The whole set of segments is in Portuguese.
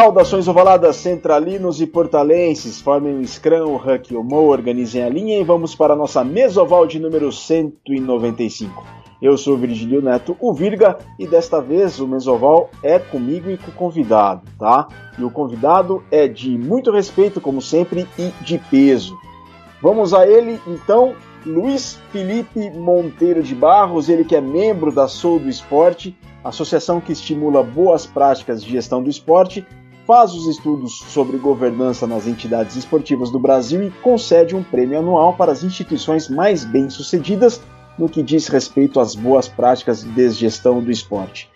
Saudações ovaladas centralinos e portalenses, formem o Scrum, o Huck e o Mo, organizem a linha e vamos para a nossa mesoval de número 195. Eu sou Virgílio Neto, o Virga, e desta vez o mesoval é comigo e com o convidado, tá? E o convidado é de muito respeito, como sempre, e de peso. Vamos a ele, então, Luiz Felipe Monteiro de Barros, ele que é membro da Sou do Esporte, associação que estimula boas práticas de gestão do esporte faz os estudos sobre governança nas entidades esportivas do Brasil e concede um prêmio anual para as instituições mais bem-sucedidas no que diz respeito às boas práticas de gestão do esporte.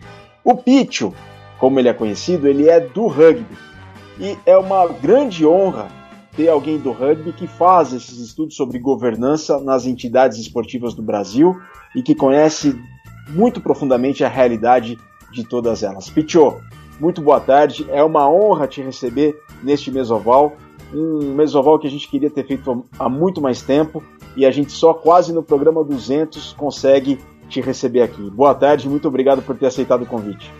O Pitcho, como ele é conhecido, ele é do rugby e é uma grande honra ter alguém do rugby que faz esses estudos sobre governança nas entidades esportivas do Brasil e que conhece muito profundamente a realidade de todas elas. Pitcho, muito boa tarde. É uma honra te receber neste mesoval. Um mesoval que a gente queria ter feito há muito mais tempo e a gente só quase no programa 200 consegue te receber aqui. Boa tarde, muito obrigado por ter aceitado o convite.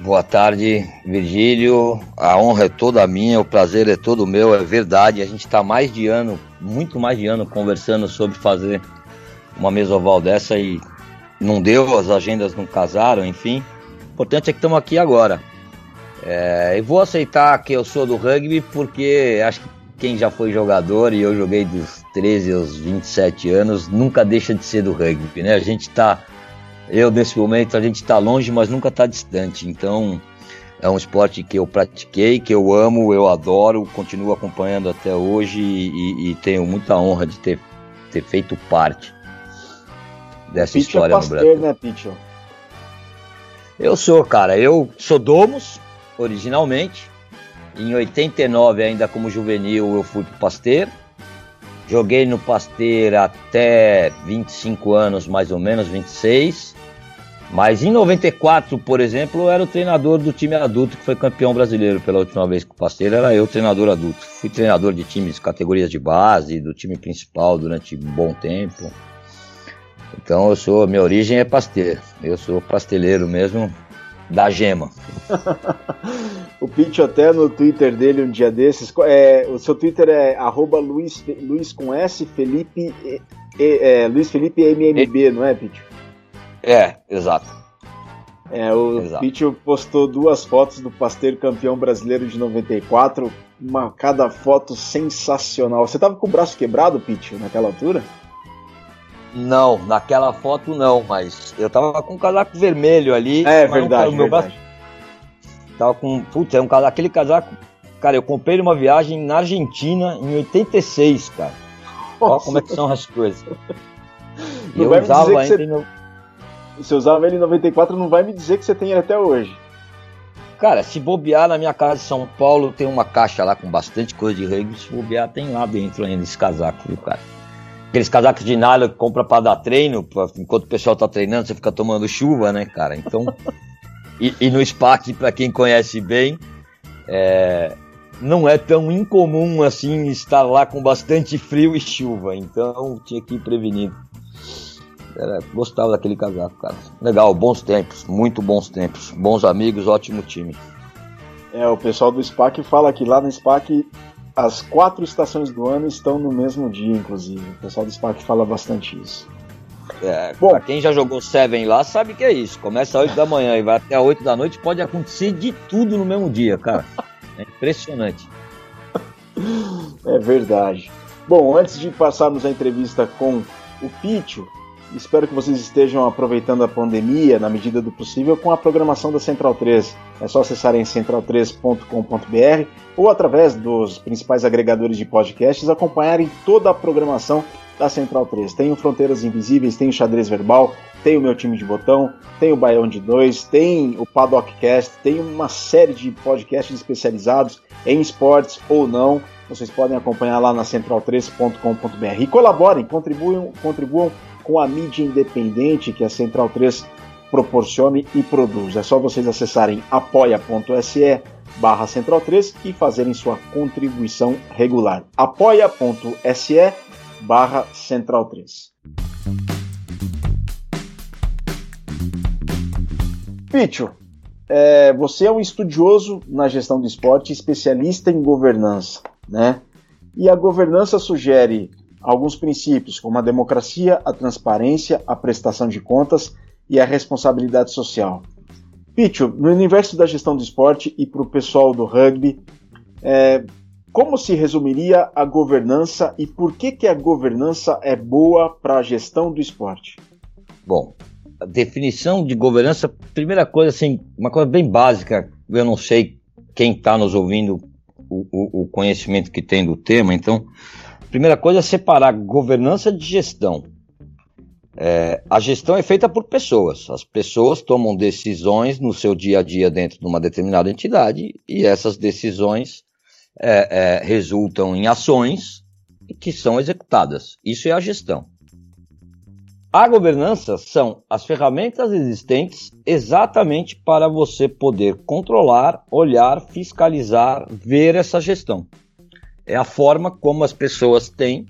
Boa tarde, Virgílio. A honra é toda minha, o prazer é todo meu, é verdade. A gente está mais de ano, muito mais de ano, conversando sobre fazer uma mesoval dessa e não deu, as agendas não casaram, enfim importante é que estamos aqui agora. É, e vou aceitar que eu sou do rugby porque acho que quem já foi jogador e eu joguei dos 13 aos 27 anos nunca deixa de ser do rugby, né? A gente está, eu nesse momento a gente está longe, mas nunca está distante. Então é um esporte que eu pratiquei, que eu amo, eu adoro, continuo acompanhando até hoje e, e tenho muita honra de ter, ter feito parte dessa história é pastor, no Brasil. Né? Eu sou, cara, eu sou Domus, originalmente. Em 89, ainda como juvenil, eu fui pro Pasteur. Joguei no Pasteur até 25 anos, mais ou menos, 26. Mas em 94, por exemplo, eu era o treinador do time adulto que foi campeão brasileiro pela última vez com o Pasteur, era eu treinador adulto. Fui treinador de times, categorias de base, do time principal durante um bom tempo. Então eu sou, minha origem é pasteiro. Eu sou pasteleiro mesmo da gema. o Pitch até no Twitter dele um dia desses, é, o seu Twitter é arroba Luiz, Luiz com S, Felipe, é, Luiz Felipe MMB, não é, Pitch? É, exato. É, o Pitch postou duas fotos do pasteiro campeão brasileiro de 94, uma cada foto sensacional. Você tava com o braço quebrado, Pitch, naquela altura? Não, naquela foto não, mas eu tava com um casaco vermelho ali. É verdade, meu verdade. Braço, tava com, putz, é um casaco, aquele casaco, cara, eu comprei numa viagem na Argentina em 86, cara. Olha como é que são as coisas. E eu usava ainda você... no... Você usava ele em 94, não vai me dizer que você tem ele até hoje. Cara, se bobear na minha casa em São Paulo, tem uma caixa lá com bastante coisa de rugby. Se bobear, tem lá dentro ainda esse casaco, viu, cara? Aqueles casacos de nylon que compra para dar treino, pra, enquanto o pessoal tá treinando, você fica tomando chuva, né, cara? Então, e, e, no SPAC, para quem conhece bem, é, não é tão incomum assim estar lá com bastante frio e chuva, então tinha que ir prevenido. Era, gostava daquele casaco, cara. Legal, bons tempos, muito bons tempos, bons amigos, ótimo time. É, o pessoal do SPAC fala que lá no SPAC as quatro estações do ano estão no mesmo dia, inclusive. O pessoal do SPAC fala bastante isso. É, Bom, pra quem já jogou Seven lá sabe que é isso. Começa às 8 da manhã e vai até 8 da noite, pode acontecer de tudo no mesmo dia, cara. É impressionante. É verdade. Bom, antes de passarmos a entrevista com o Pitio, Espero que vocês estejam aproveitando a pandemia na medida do possível com a programação da Central 3. É só acessarem central3.com.br ou através dos principais agregadores de podcasts acompanharem toda a programação da Central 3. Tem o Fronteiras Invisíveis, tem o Xadrez Verbal, tem o Meu Time de Botão, tem o Baião de Dois, tem o Paddockcast, tem uma série de podcasts especializados em esportes ou não. Vocês podem acompanhar lá na central3.com.br. E colaborem, contribuam, contribuam com a mídia independente que a Central 3 proporcione e produz. É só vocês acessarem apoia.se barra Central 3 e fazerem sua contribuição regular. apoia.se barra Central 3. Picho, é, você é um estudioso na gestão do esporte, especialista em governança, né? E a governança sugere alguns princípios, como a democracia, a transparência, a prestação de contas e a responsabilidade social. Picho, no universo da gestão do esporte e para o pessoal do rugby, é, como se resumiria a governança e por que, que a governança é boa para a gestão do esporte? Bom, a definição de governança, primeira coisa, assim, uma coisa bem básica, eu não sei quem está nos ouvindo, o, o, o, conhecimento que tem do tema, então, primeira coisa é separar governança de gestão. É, a gestão é feita por pessoas. As pessoas tomam decisões no seu dia a dia dentro de uma determinada entidade e essas decisões é, é, resultam em ações que são executadas. Isso é a gestão. A governança são as ferramentas existentes exatamente para você poder controlar, olhar, fiscalizar, ver essa gestão. É a forma como as pessoas têm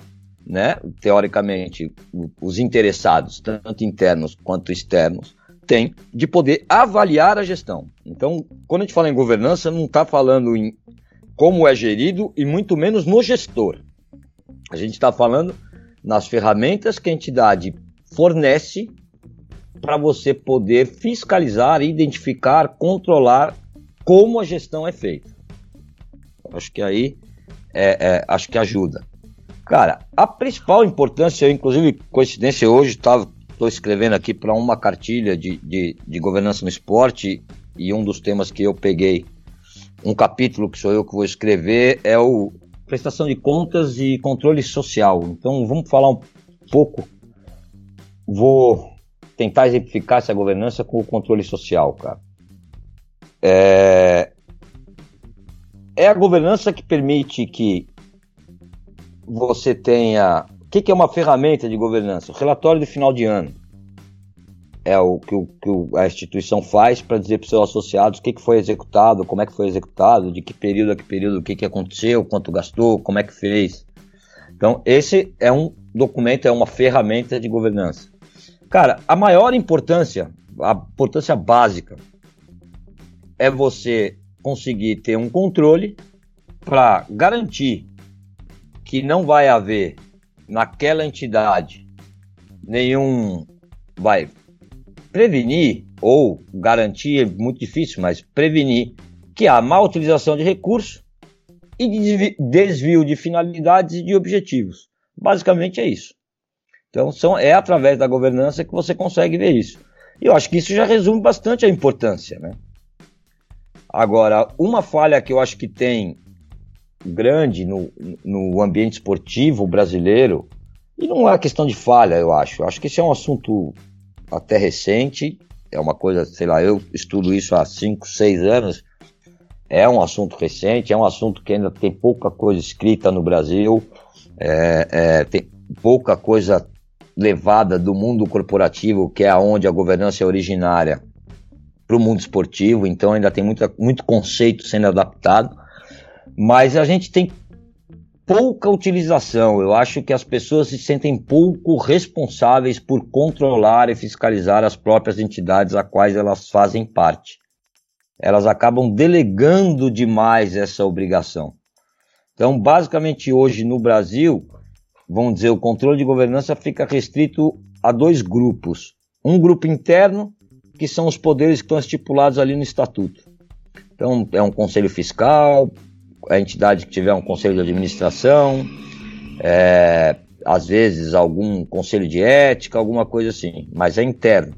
né, teoricamente, os interessados, tanto internos quanto externos, têm de poder avaliar a gestão. Então, quando a gente fala em governança, não está falando em como é gerido e muito menos no gestor. A gente está falando nas ferramentas que a entidade fornece para você poder fiscalizar, identificar, controlar como a gestão é feita. Acho que aí é, é, acho que ajuda. Cara, a principal importância, inclusive coincidência, hoje estou escrevendo aqui para uma cartilha de, de, de, governança no esporte e um dos temas que eu peguei, um capítulo que sou eu que vou escrever, é o prestação de contas e controle social. Então vamos falar um pouco, vou tentar exemplificar essa governança com o controle social, cara. É, é a governança que permite que você tenha. O que, que é uma ferramenta de governança? O relatório de final de ano. É o que, o, que a instituição faz para dizer para os seus associados o que, que foi executado, como é que foi executado, de que período a que período, o que, que aconteceu, quanto gastou, como é que fez. Então, esse é um documento, é uma ferramenta de governança. Cara, a maior importância, a importância básica, é você conseguir ter um controle para garantir que não vai haver naquela entidade nenhum vai prevenir ou garantir é muito difícil, mas prevenir que há má utilização de recursos e de desvio de finalidades e de objetivos. Basicamente é isso. Então são, é através da governança que você consegue ver isso. E eu acho que isso já resume bastante a importância. Né? Agora, uma falha que eu acho que tem grande no, no ambiente esportivo brasileiro, e não é questão de falha, eu acho. Eu acho que esse é um assunto até recente, é uma coisa, sei lá, eu estudo isso há 5, 6 anos, é um assunto recente, é um assunto que ainda tem pouca coisa escrita no Brasil, é, é, tem pouca coisa levada do mundo corporativo, que é onde a governança é originária, para o mundo esportivo, então ainda tem muita, muito conceito sendo adaptado mas a gente tem pouca utilização. Eu acho que as pessoas se sentem pouco responsáveis por controlar e fiscalizar as próprias entidades a quais elas fazem parte. Elas acabam delegando demais essa obrigação. Então, basicamente, hoje no Brasil, vamos dizer, o controle de governança fica restrito a dois grupos. Um grupo interno, que são os poderes que estão estipulados ali no estatuto. Então, é um conselho fiscal, a entidade que tiver um conselho de administração, é, às vezes algum conselho de ética, alguma coisa assim, mas é interno.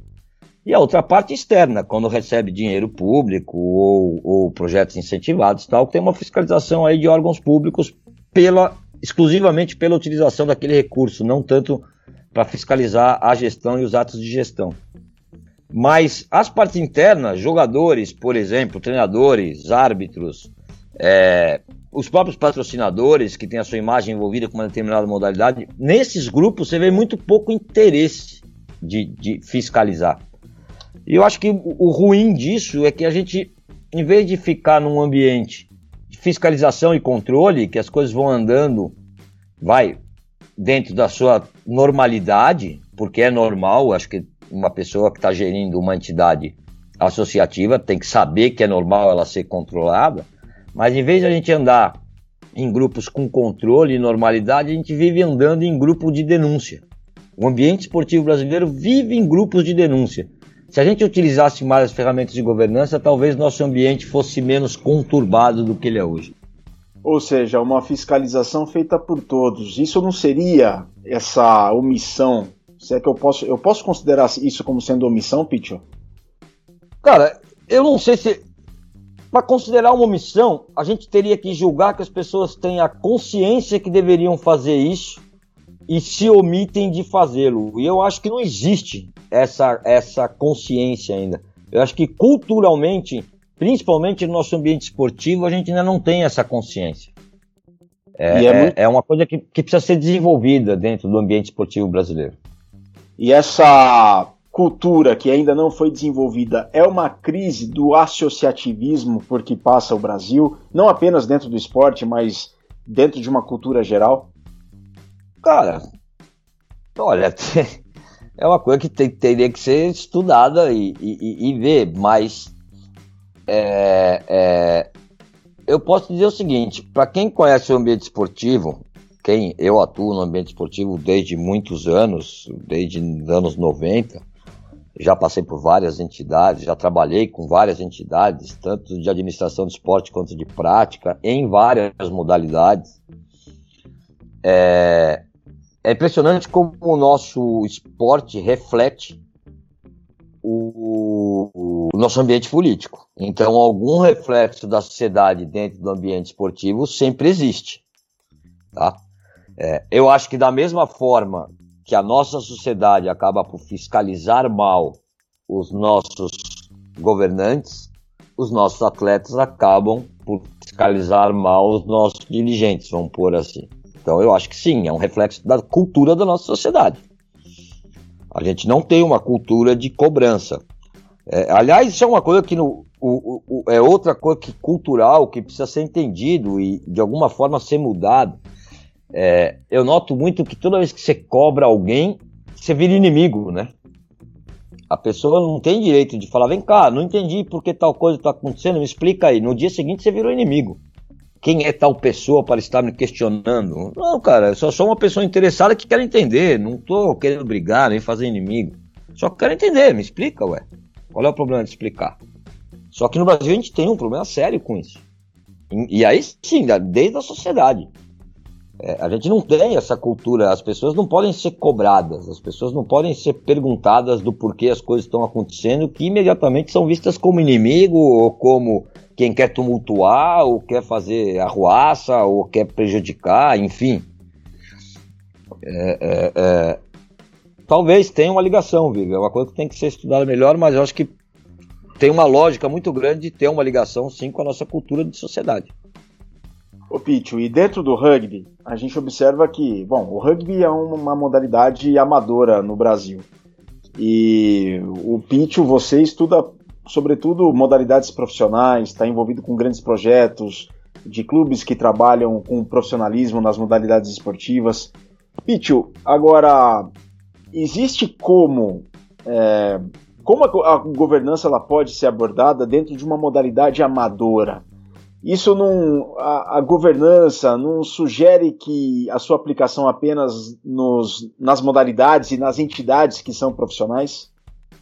E a outra parte externa, quando recebe dinheiro público ou, ou projetos incentivados, tal, tem uma fiscalização aí de órgãos públicos pela exclusivamente pela utilização daquele recurso, não tanto para fiscalizar a gestão e os atos de gestão. Mas as partes internas, jogadores, por exemplo, treinadores, árbitros, é, os próprios patrocinadores que têm a sua imagem envolvida com uma determinada modalidade, nesses grupos você vê muito pouco interesse de, de fiscalizar. E eu acho que o, ruim disso é que a gente, em vez de ficar num ambiente de fiscalização e controle, que as coisas vão andando, vai dentro da sua normalidade, porque é normal, acho que uma pessoa que está gerindo uma entidade associativa, tem que saber que é normal ela ser controlada, mas em vez de a gente andar em grupos com controle e normalidade, a gente vive andando em grupo de denúncia. O ambiente esportivo brasileiro vive em grupos de denúncia. Se a gente utilizasse mais as ferramentas de governança, talvez nosso ambiente fosse menos conturbado do que ele é hoje. Ou seja, uma fiscalização feita por todos. Isso não seria essa omissão? Se é que eu posso, eu posso considerar isso como sendo omissão, Pitcho? Cara, eu não sei se para considerar uma omissão, a gente teria que julgar que as pessoas têm a consciência que deveriam fazer isso e se omitem de fazê-lo. E eu acho que não existe essa, essa consciência ainda. Eu acho que culturalmente, principalmente no nosso ambiente esportivo, a gente ainda não tem essa consciência. É, é, muito... é, uma coisa que, que precisa ser desenvolvida dentro do ambiente esportivo brasileiro. E essa cultura que ainda não foi desenvolvida é uma crise do associativismo por que passa o Brasil, não apenas dentro do esporte, mas dentro de uma cultura geral? Cara, olha, é uma coisa que tem, teria que ser estudada e, e, e ver, mas é, é, eu posso dizer o seguinte: para quem conhece o ambiente esportivo, quem eu atuo no ambiente esportivo desde muitos anos, desde os anos 90, já passei por várias entidades, já trabalhei com várias entidades, tanto de administração de esporte quanto de prática, em várias modalidades. É, é impressionante como o nosso esporte reflete o, o, nosso ambiente político. Então, algum reflexo da sociedade dentro do ambiente esportivo sempre existe. Tá? É, eu acho que da mesma forma que a nossa sociedade acaba por fiscalizar mal os nossos governantes, os nossos atletas acabam por fiscalizar mal os nossos dirigentes, vamos pôr assim. Então eu acho que sim, é um reflexo da cultura da nossa sociedade. A gente não tem uma cultura de cobrança. É, aliás, isso é uma coisa que no, o, o, é outra coisa que cultural que precisa ser entendido e de alguma forma ser mudado. É, eu noto muito que toda vez que você cobra alguém, você vira inimigo, né? A pessoa não tem direito de falar, vem cá, não entendi por que tal coisa está acontecendo, me explica aí. No dia seguinte você virou inimigo. Quem é tal pessoa para estar me questionando? Não, cara, eu só sou uma pessoa interessada que quer entender. Não estou querendo brigar, nem fazer inimigo. Só quero entender, me explica, ué. Qual é o problema de explicar? Só que no Brasil a gente tem um problema sério com isso. E, e aí sim, desde a sociedade. É, a gente não tem essa cultura, as pessoas não podem ser cobradas, as pessoas não podem ser perguntadas do porquê as coisas estão acontecendo, que imediatamente são vistas como inimigo ou como quem quer tumultuar, ou quer fazer arruaça, ou quer prejudicar, enfim. É, é, é, talvez tenha uma ligação, Vivi, é uma coisa que tem que ser estudada melhor, mas eu acho que tem uma lógica muito grande de ter uma ligação, sim, com a nossa cultura de sociedade. Ô Pitio, e dentro do rugby, a gente observa que, bom, o rugby é uma modalidade amadora no Brasil. E o Pitio, você estuda sobretudo modalidades profissionais, está envolvido com grandes projetos de clubes que trabalham com profissionalismo nas modalidades esportivas. Pitio, agora, existe como é, como a governança ela pode ser abordada dentro de uma modalidade amadora? Isso não. A, a, governança não sugere que a sua aplicação apenas nos, nas modalidades e nas entidades que são profissionais?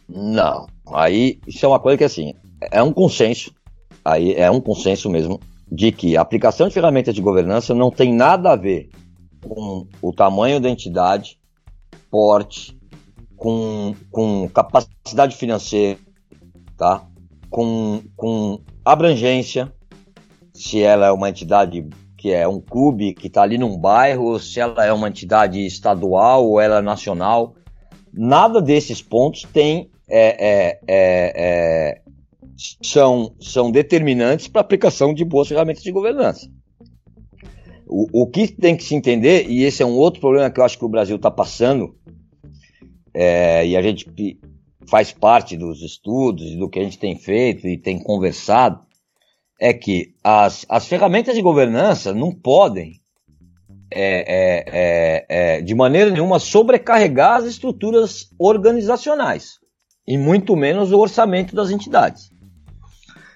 Não. Aí isso é uma coisa que assim, é um consenso. Aí é um consenso mesmo de que a aplicação de ferramentas de governança não tem nada a ver com o tamanho da entidade, porte, com, com capacidade financeira, tá? com, com abrangência, se ela é uma entidade que é um clube que está ali num bairro, se ela é uma entidade estadual ou ela é nacional. Nada desses pontos tem é, é, é, é são, são determinantes para a aplicação de boas ferramentas de governança. O, o, que tem que se entender, e esse é um outro problema que eu acho que o Brasil está passando, é, e a gente faz parte dos estudos e do que a gente tem feito e tem conversado, é que as, as ferramentas de governança não podem, é, é, é, é, de maneira nenhuma, sobrecarregar as estruturas organizacionais. e muito menos o orçamento das entidades.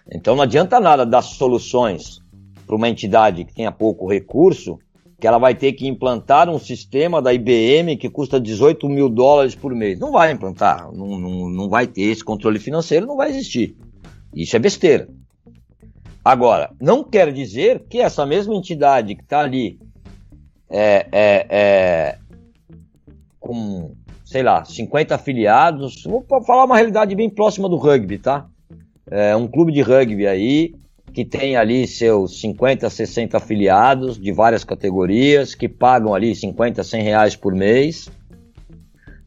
Então não adianta nada dar soluções para uma entidade que tenha pouco recurso, que ela vai ter que implantar um sistema da IBM que custa 18 mil dólares por mês. Não vai implantar, não, não, não vai ter esse controle financeiro, não vai existir. Isso é besteira. Agora, não quer dizer que essa mesma entidade que está ali é, é, é, com, sei lá, 50 afiliados, vou falar uma realidade bem próxima do rugby, tá? É um clube de rugby aí que tem ali seus 50, 60 afiliados de várias categorias, que pagam ali 50, 100 reais por mês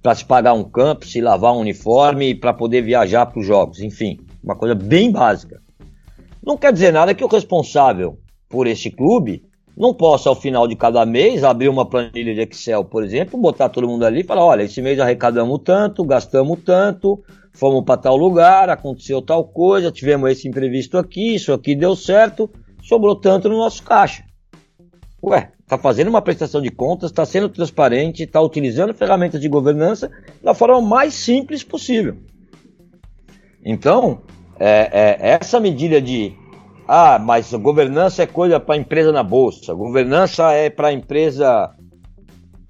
para se pagar um campo, se lavar um uniforme e para poder viajar para os jogos, enfim, uma coisa bem básica. Não quer dizer nada que o responsável por esse clube não possa, ao final de cada mês, abrir uma planilha de Excel, por exemplo, botar todo mundo ali e falar: olha, esse mês arrecadamos tanto, gastamos tanto, fomos para tal lugar, aconteceu tal coisa, tivemos esse imprevisto aqui, isso aqui deu certo, sobrou tanto no nosso caixa. Ué, está fazendo uma prestação de contas, está sendo transparente, está utilizando ferramentas de governança da forma mais simples possível. Então, é, é, essa medida de ah, mas governança é coisa para empresa na bolsa. Governança é para empresa,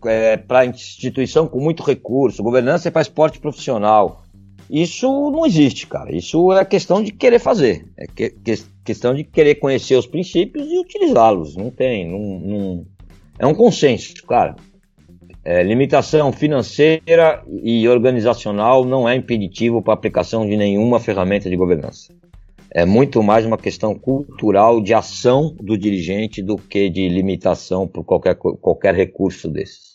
é, para instituição com muito recurso. Governança é para esporte profissional. Isso não existe, cara. Isso é questão de querer fazer. É que, que, questão de querer conhecer os princípios e utilizá-los. Não tem, não, não, é um consenso, cara. É, limitação financeira e organizacional não é impeditivo para aplicação de nenhuma ferramenta de governança é muito mais uma questão cultural de ação do dirigente do que de limitação por qualquer, qualquer recurso desses.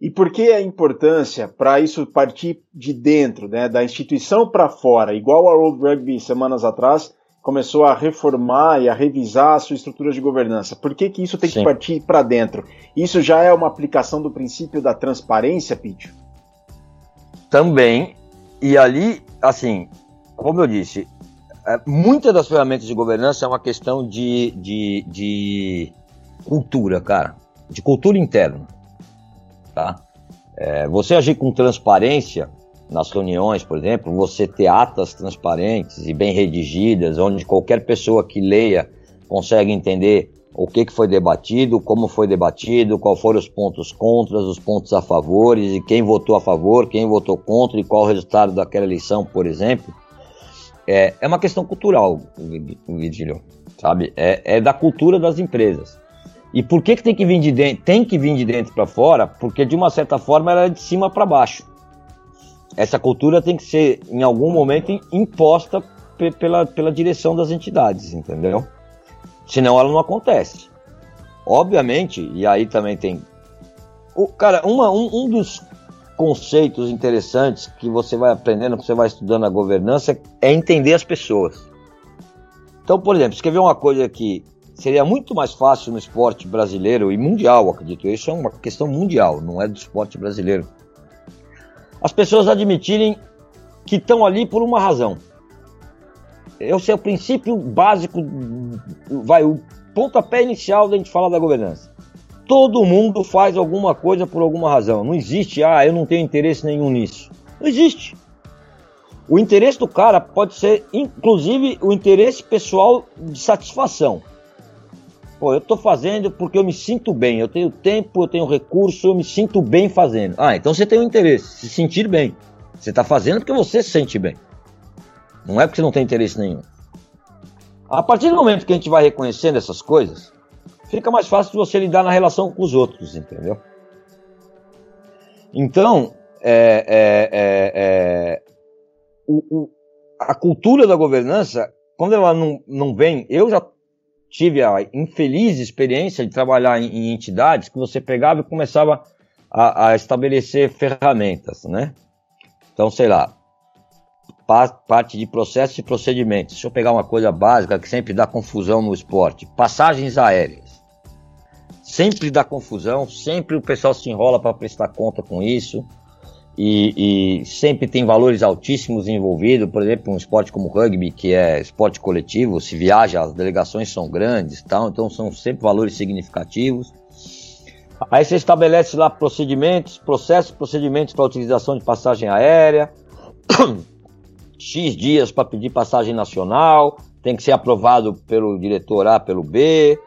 E por que a importância para isso partir de dentro, né, da instituição para fora, igual a World Rugby semanas atrás começou a reformar e a revisar a sua estrutura de governança? Por que, que isso tem Sim. que partir para dentro? Isso já é uma aplicação do princípio da transparência, Pitch? Também. E ali, assim, como eu disse, é, muitas das ferramentas de governança é uma questão de, de, de cultura, cara, de cultura interna, tá? É, você agir com transparência nas reuniões, por exemplo, você ter atas transparentes e bem redigidas, onde qualquer pessoa que leia consegue entender o que, que foi debatido, como foi debatido, qual foram os pontos contras, os pontos a favores, e quem votou a favor, quem votou contra e qual o resultado daquela eleição, por exemplo. É, é uma questão cultural, Virgílio, sabe? É, é da cultura das empresas. E por que, que tem que vir de dentro? Tem que vir de dentro para fora, porque de uma certa forma ela é de cima para baixo. Essa cultura tem que ser, em algum momento, imposta pela, pela direção das entidades, entendeu? Senão ela não acontece. Obviamente, e aí também tem. O, cara, uma, um, um dos conceitos interessantes que você vai aprendendo, que você vai estudando a governança, é entender as pessoas. Então, por exemplo, escrever uma coisa que seria muito mais fácil no esporte brasileiro e mundial, acredito. Isso é uma questão mundial, não é do esporte brasileiro. As pessoas admitirem que estão ali por uma razão. Esse é o princípio básico, vai, o pontapé inicial da gente falar da governança. Todo mundo faz alguma coisa por alguma razão. Não existe, ah, eu não tenho interesse nenhum nisso. Não existe. O interesse do cara pode ser, inclusive, o interesse pessoal de satisfação. Pô, eu estou fazendo porque eu me sinto bem, eu tenho tempo, eu tenho recurso, eu me sinto bem fazendo. Ah, então você tem um interesse, se sentir bem. Você está fazendo porque você se sente bem. Não é porque você não tem interesse nenhum. A partir do momento que a gente vai reconhecendo essas coisas, fica mais fácil de você lidar na relação com os outros, entendeu? Então, é, é, é, é, o, o, a cultura da governança, quando ela não, não vem, eu já tive a infeliz experiência de trabalhar em, em entidades que você pegava e começava a, a, estabelecer ferramentas, né? Então, sei lá, parte de processos e procedimentos. Deixa eu pegar uma coisa básica que sempre dá confusão no esporte: passagens aéreas sempre dá confusão, sempre o pessoal se enrola para prestar conta com isso. E, e, sempre tem valores altíssimos envolvidos, por exemplo, um esporte como rugby, que é esporte coletivo, se viaja, as delegações são grandes, tal, então são sempre valores significativos. Aí você estabelece lá procedimentos, processos, procedimentos para utilização de passagem aérea, X dias para pedir passagem nacional, tem que ser aprovado pelo diretor A, pelo B,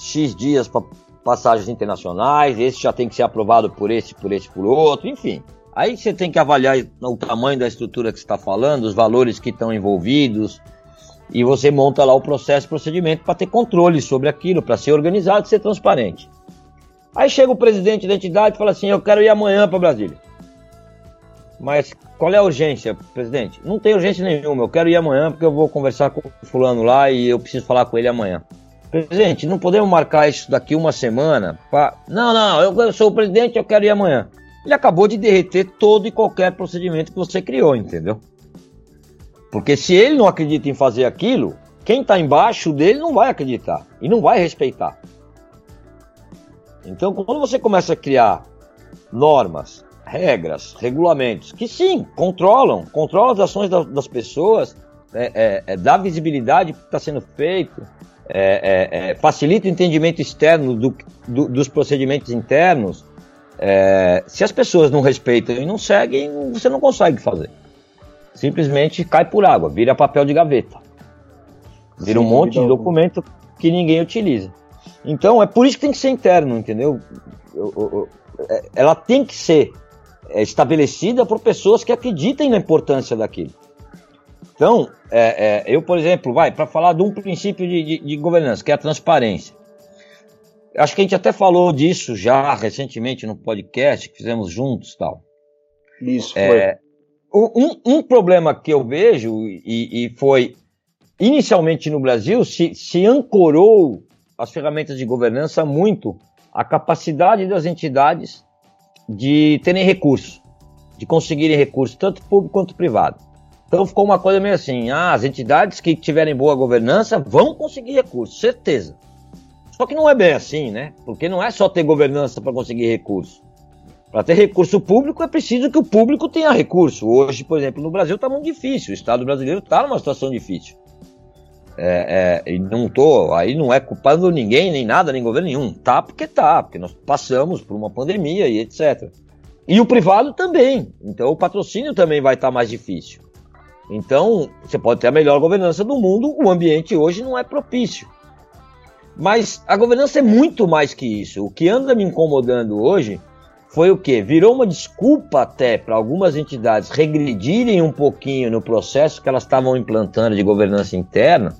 X dias para passagens internacionais, esse já tem que ser aprovado por esse, por esse, por outro, enfim. Aí você tem que avaliar o tamanho da estrutura que está falando, os valores que estão envolvidos, e você monta lá o processo, procedimento para ter controle sobre aquilo, para ser organizado ser transparente. Aí chega o presidente da entidade e fala assim: Eu quero ir amanhã para Brasília. Mas qual é a urgência, presidente? Não tem urgência nenhuma, eu quero ir amanhã porque eu vou conversar com o fulano lá e eu preciso falar com ele amanhã. Presidente, não podemos marcar isso daqui uma semana? Pra... Não, não, eu sou o presidente, eu quero ir amanhã. Ele acabou de derreter todo e qualquer procedimento que você criou, entendeu? Porque se ele não acredita em fazer aquilo, quem está embaixo dele não vai acreditar e não vai respeitar. Então, quando você começa a criar normas, regras, regulamentos, que sim, controlam, controlam as ações das, das pessoas, é, é, é, dá visibilidade para que está sendo feito, é, é, é, facilita o entendimento externo do, do, dos procedimentos internos. É, se as pessoas não respeitam e não seguem, você não consegue fazer. Simplesmente cai por água, vira papel de gaveta. Vira Sim, um monte de documento que ninguém utiliza. Então é por isso que tem que ser interno, entendeu? Ela tem que ser estabelecida por pessoas que acreditem na importância daquilo. Então, é, é, eu, por exemplo, vai para falar de um princípio de, de, de, governança, que é a transparência. Acho que a gente até falou disso já recentemente no podcast que fizemos juntos, tal. Isso. É, um, um, problema que eu vejo e, e foi inicialmente no Brasil se, se ancorou as ferramentas de governança muito a capacidade das entidades de terem recursos, de conseguirem recursos, tanto público quanto privado. Então ficou uma coisa meio assim: ah, as entidades que tiverem boa governança vão conseguir recursos, certeza. Só que não é bem assim, né? Porque não é só ter governança para conseguir recurso. Para ter recurso público é preciso que o público tenha recurso. Hoje, por exemplo, no Brasil está muito difícil. O Estado brasileiro está numa situação difícil. É, é, e não tô, aí não é culpando ninguém, nem nada, nem governo nenhum. Tá porque tá, porque nós passamos por uma pandemia e etc. E o privado também. Então o patrocínio também vai estar tá mais difícil. Então, você pode ter a melhor governança do mundo, o ambiente hoje não é propício. Mas a governança é muito mais que isso. O que anda me incomodando hoje foi o que? Virou uma desculpa até para algumas entidades regredirem um pouquinho no processo que elas estavam implantando de governança interna,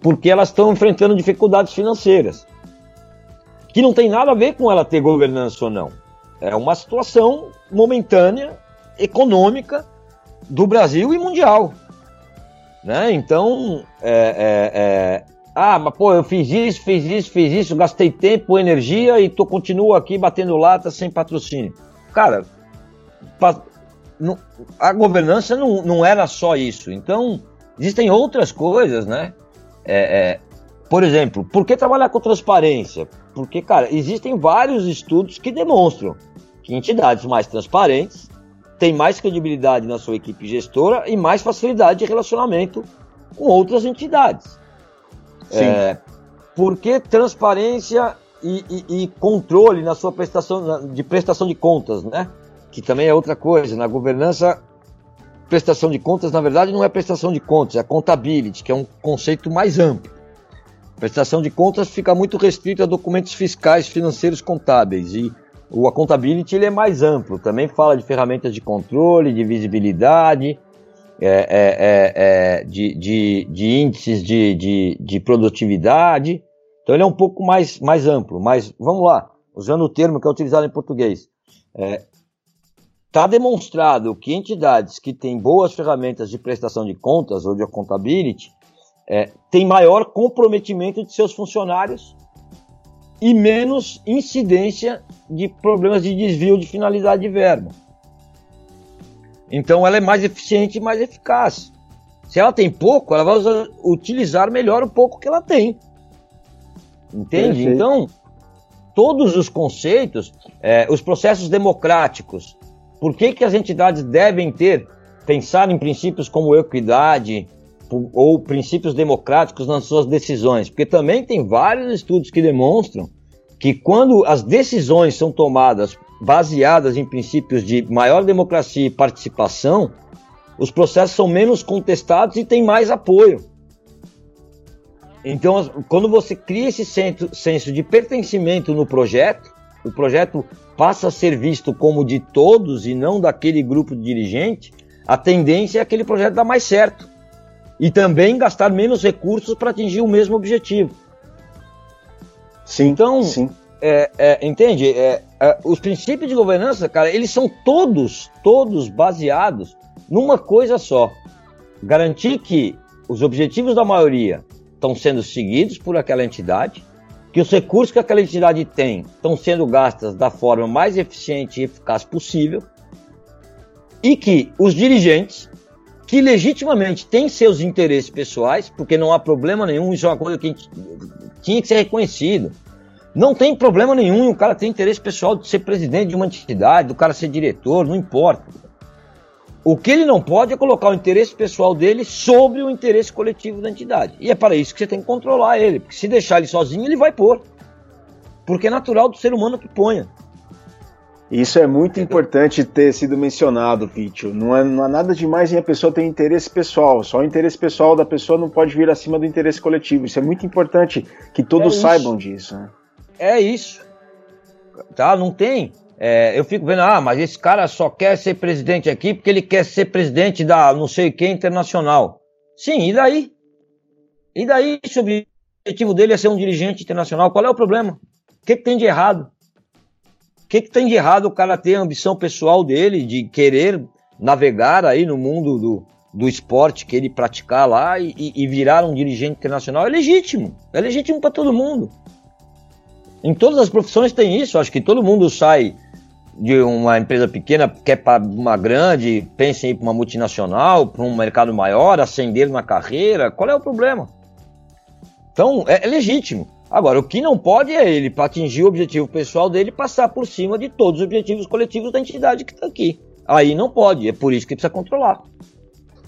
porque elas estão enfrentando dificuldades financeiras. Que não tem nada a ver com ela ter governança ou não. É uma situação momentânea, econômica, do Brasil e mundial. Né? Então, é, é, é... ah, mas pô, eu fiz isso, fiz isso, fiz isso, gastei tempo, energia e tô, continuo aqui batendo lata sem patrocínio. Cara, a governança não, não era só isso. Então, existem outras coisas, né? É, é, por exemplo, por que trabalhar com transparência? Porque, cara, existem vários estudos que demonstram que entidades mais transparentes tem mais credibilidade na sua equipe gestora e mais facilidade de relacionamento com outras entidades. É, porque transparência e, e, e, controle na sua prestação de prestação de contas, né? Que também é outra coisa. Na governança, prestação de contas, na verdade, não é prestação de contas, é contabilidade, que é um conceito mais amplo. Prestação de contas fica muito restrito a documentos fiscais, financeiros, contábeis e o accountability ele é mais amplo, também fala de ferramentas de controle, de visibilidade, é, é, é, é, de, de, de, índices de, de, de, produtividade. Então ele é um pouco mais, mais amplo. Mas vamos lá, usando o termo que é utilizado em português. Está é, demonstrado que entidades que têm boas ferramentas de prestação de contas ou de accountability é, têm maior comprometimento de seus funcionários e menos incidência de problemas de desvio de finalidade de verba. Então ela é mais eficiente e mais eficaz. Se ela tem pouco, ela vai usar, utilizar melhor o pouco que ela tem. Entende? Perfeito. Então, todos os conceitos, é, os processos democráticos, por que, que as entidades devem ter, pensar em princípios como equidade ou princípios democráticos nas suas decisões? Porque também tem vários estudos que demonstram que quando as decisões são tomadas baseadas em princípios de maior democracia e participação, os processos são menos contestados e tem mais apoio. Então, quando você cria esse senso de pertencimento no projeto, o projeto passa a ser visto como de todos e não daquele grupo de dirigente, a tendência é aquele projeto dar mais certo. E também gastar menos recursos para atingir o mesmo objetivo. Sim, então, sim. É, é, entende? É, é, os princípios de governança, cara, eles são todos, todos baseados numa coisa só: garantir que os objetivos da maioria estão sendo seguidos por aquela entidade, que os recursos que aquela entidade tem estão sendo gastos da forma mais eficiente e eficaz possível, e que os dirigentes, que legitimamente têm seus interesses pessoais, porque não há problema nenhum, isso é uma coisa que tinha que ser reconhecido. Não tem problema nenhum, o cara tem interesse pessoal de ser presidente de uma entidade, do cara ser diretor, não importa. O que ele não pode é colocar o interesse pessoal dele sobre o interesse coletivo da entidade. E é para isso que você tem que controlar ele, porque se deixar ele sozinho, ele vai pôr. Porque é natural do ser humano que ponha. Isso é muito importante ter sido mencionado, Pitio. Não é, não é nada demais em a pessoa ter interesse pessoal. Só o interesse pessoal da pessoa não pode vir acima do interesse coletivo. Isso é muito importante que todos é saibam disso. Né? É isso. Tá? Não tem. É, eu fico vendo, ah, mas esse cara só quer ser presidente aqui porque ele quer ser presidente da não sei o que internacional. Sim, e daí? E daí se o objetivo dele é ser um dirigente internacional? Qual é o problema? O que, que tem de errado? O que, que tem de errado o cara ter a ambição pessoal dele de querer navegar aí no mundo do, do esporte que ele praticar lá e, e virar um dirigente internacional? É legítimo. É legítimo para todo mundo. Em todas as profissões tem isso. Acho que todo mundo sai de uma empresa pequena, quer para uma grande, pensa em ir para uma multinacional, para um mercado maior, ascender na carreira, qual é o problema? Então, é, é legítimo. Agora, o que não pode é ele, para atingir o objetivo pessoal dele, passar por cima de todos os objetivos coletivos da entidade que está aqui. Aí não pode, é por isso que precisa controlar.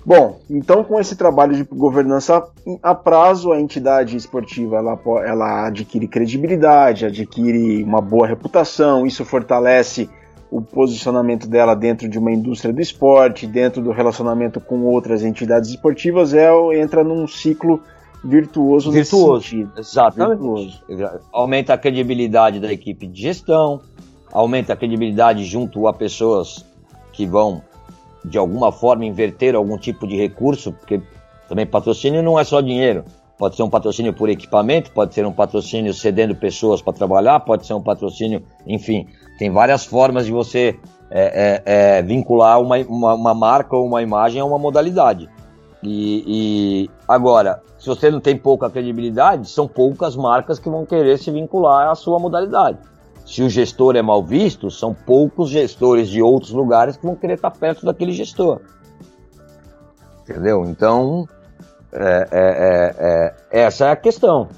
Bom, então com esse trabalho de governança a prazo, a entidade esportiva ela, ela adquire credibilidade, adquire uma boa reputação, isso fortalece o posicionamento dela dentro de uma indústria do esporte, dentro do relacionamento com outras entidades esportivas, é, entra num ciclo virtuoso, virtuoso Exatamente. Virtuoso. Aumenta a credibilidade da equipe de gestão, aumenta a credibilidade junto a pessoas que vão de alguma forma inverter algum tipo de recurso, porque também patrocínio não é só dinheiro. Pode ser um patrocínio por equipamento, pode ser um patrocínio cedendo pessoas para trabalhar, pode ser um patrocínio, enfim, tem várias formas de você é, é, é, vincular uma, uma, uma, marca ou uma imagem a uma modalidade. E, e, agora, se você não tem pouca credibilidade, são poucas marcas que vão querer se vincular à sua modalidade. Se o gestor é mal visto, são poucos gestores de outros lugares que vão querer estar perto daquele gestor. Entendeu? Então, é, é, é, essa é a questão.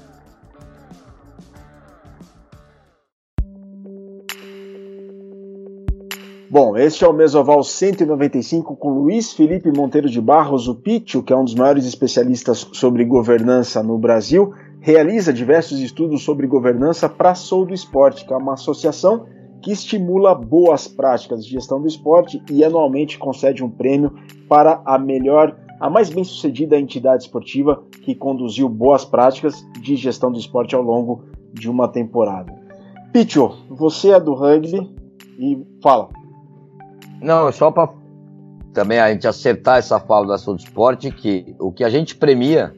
Bom, este é o Mesoval 195 com Luiz Felipe Monteiro de Barros, o Pitio, que é um dos maiores especialistas sobre governança no Brasil, realiza diversos estudos sobre governança para a Sou do Esporte, que é uma associação que estimula boas práticas de gestão do esporte e anualmente concede um prêmio para a melhor, a mais bem-sucedida entidade esportiva que conduziu boas práticas de gestão do esporte ao longo de uma temporada. Pitio, você é do rugby e fala. Não, só para também a gente acertar essa fala da Sul Esporte, que o que a gente premia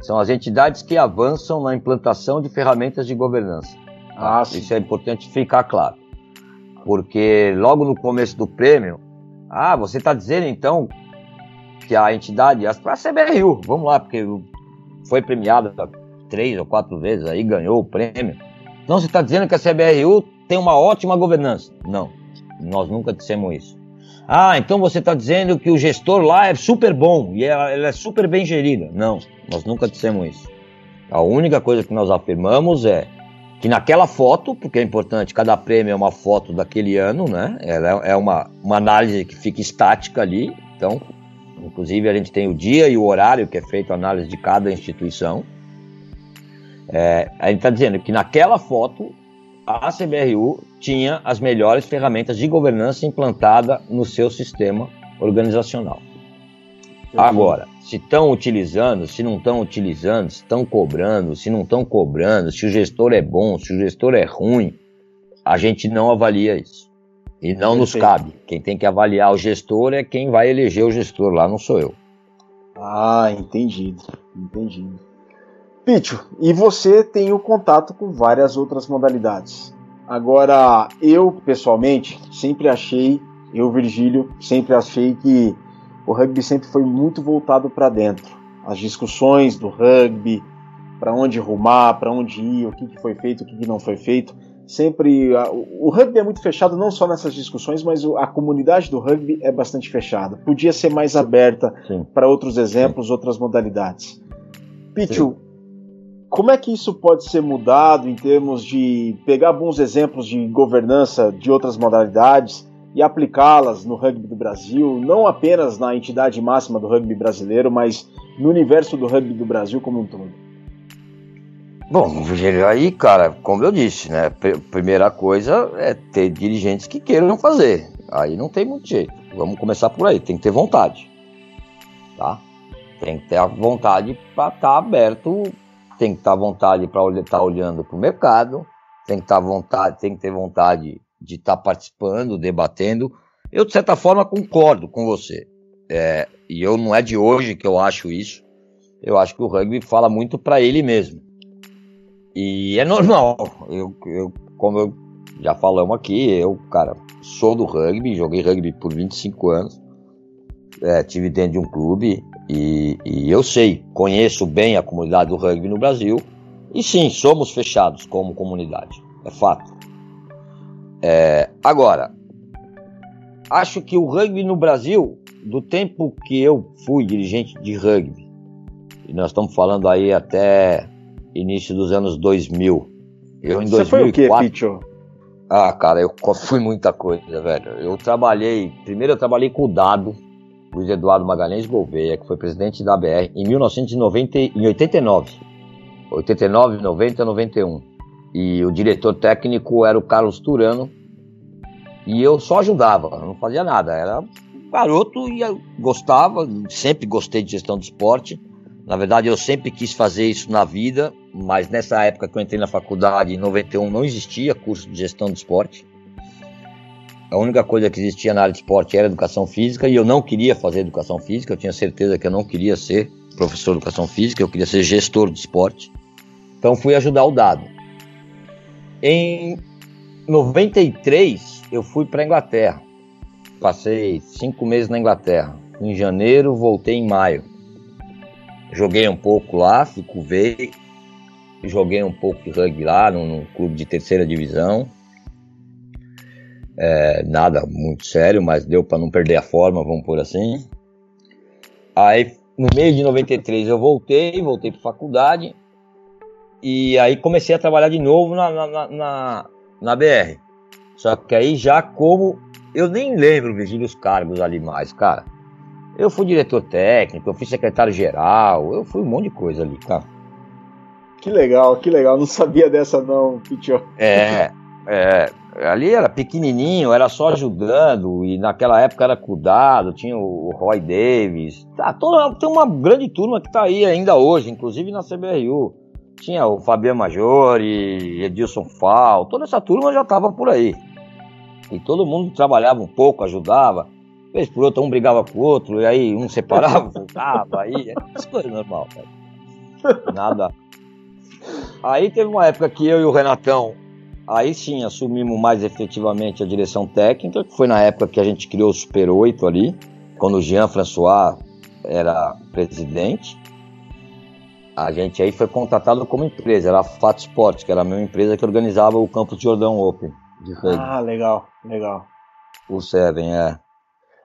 são as entidades que avançam na implantação de ferramentas de governança. Ah, Isso é importante ficar claro. Porque logo no começo do prêmio, ah, você está dizendo então que a entidade, a CBRU, vamos lá, porque foi premiada três ou quatro vezes aí, ganhou o prêmio. Então você está dizendo que a CBRU tem uma ótima governança. Não. Nós nunca dissemos isso. Ah, então você está dizendo que o gestor lá é super bom e ela, ela é super bem gerida. Não, nós nunca dissemos isso. A única coisa que nós afirmamos é que naquela foto, porque é importante, cada prêmio é uma foto daquele ano, né? Ela é, é uma, uma análise que fica estática ali. Então, inclusive, a gente tem o dia e o horário que é feito a análise de cada instituição. É, a gente está dizendo que naquela foto a CBRU tinha as melhores ferramentas de governança implantada no seu sistema organizacional. Agora, se estão utilizando, se não estão utilizando, se estão cobrando, se não estão cobrando, se o gestor é bom, se o gestor é ruim, a gente não avalia isso. E não Perfeito. nos cabe. Quem tem que avaliar o gestor é quem vai eleger o gestor lá, não sou eu. Ah, entendido, entendido. Pitcho, e você tem o contato com várias outras modalidades. Agora, eu pessoalmente sempre achei, eu Virgílio, sempre achei que o rugby sempre foi muito voltado para dentro. As discussões do rugby, para onde rumar, para onde ir, o que, que foi feito, o que, que não foi feito. Sempre. A, o rugby é muito fechado, não só nessas discussões, mas a comunidade do rugby é bastante fechada. Podia ser mais aberta para outros exemplos, Sim. outras modalidades. Pichu, como é que isso pode ser mudado em termos de pegar bons exemplos de governança de outras modalidades e aplicá-las no rugby do Brasil, não apenas na entidade máxima do rugby brasileiro, mas no universo do rugby do Brasil como um todo? Bom, aí, cara, como eu disse, né? Primeira coisa é ter dirigentes que queiram fazer. Aí não tem muito jeito. Vamos começar por aí. Tem que ter vontade, tá? Tem que ter a vontade para estar tá aberto. Tem que estar tá vontade para estar tá olhando para o mercado. Tem que estar tá vontade, tem que ter vontade de estar tá participando, debatendo. Eu, de certa forma, concordo com você. É, e eu não é de hoje que eu acho isso. Eu acho que o rugby fala muito para ele mesmo. E é normal. Eu, eu, como eu já falamos aqui, eu, cara, sou do rugby, joguei rugby por 25 anos. É, tive dentro de um clube e, e eu sei, conheço bem a comunidade do rugby no Brasil. E sim, somos fechados como comunidade. É fato. É, agora, acho que o rugby no Brasil, do tempo que eu fui dirigente de rugby, e nós estamos falando aí até início dos anos 2000. Eu em Você 2004, foi o quê, Picho? Ah, cara, eu fui muita coisa, velho. Eu trabalhei, primeiro eu trabalhei com o Dado, Luiz Eduardo Magalhães Gouveia, que foi presidente da BR em 1990, em 89. 89, 90, 91 e o diretor técnico era o Carlos Turano e eu só ajudava, não fazia nada, era garoto e gostava, sempre gostei de gestão do esporte. Na verdade, eu sempre quis fazer isso na vida, mas nessa época que eu entrei na faculdade, em 91, não existia curso de gestão do esporte. A única coisa que existia na área de esporte era educação física e eu não queria fazer educação física, eu tinha certeza que eu não queria ser professor de educação física, eu queria ser gestor de esporte. Então fui ajudar o dado. Em 93, eu fui para Inglaterra. Passei cinco meses na Inglaterra. Em janeiro, voltei em maio. Joguei um pouco lá, veio, joguei um pouco de rugby lá, num clube de terceira divisão. É, nada muito sério, mas deu para não perder a forma, vamos por assim. Aí, no meio de 93, eu voltei, voltei para faculdade. E aí comecei a trabalhar de novo na, na, na, na BR. Só que aí já como. Eu nem lembro, Virgílio, os cargos ali mais, cara. Eu fui diretor técnico, eu fui secretário-geral, eu fui um monte de coisa ali, cara. Que legal, que legal. Não sabia dessa não, Pitio. É, é, ali era pequenininho, era só ajudando, e naquela época era cuidado, tinha o Roy Davis. Tá, toda, tem uma grande turma que tá aí ainda hoje, inclusive na CBRU. Tinha o Fabiano Majori, Edilson Fal, toda essa turma já estava por aí. E todo mundo trabalhava um pouco, ajudava. Vez por outro, um brigava com o outro, e aí um separava, voltava, aí. Essas coisas normal, cara. Nada. Aí teve uma época que eu e o Renatão, aí sim assumimos mais efetivamente a direção técnica, que foi na época que a gente criou o Super 8 ali, quando o Jean François era presidente a gente aí foi contratado como empresa, era a Fat Sports, que era a mesma empresa que organizava o Campos de Jordão Open. De ah, legal, legal. O Seven, é.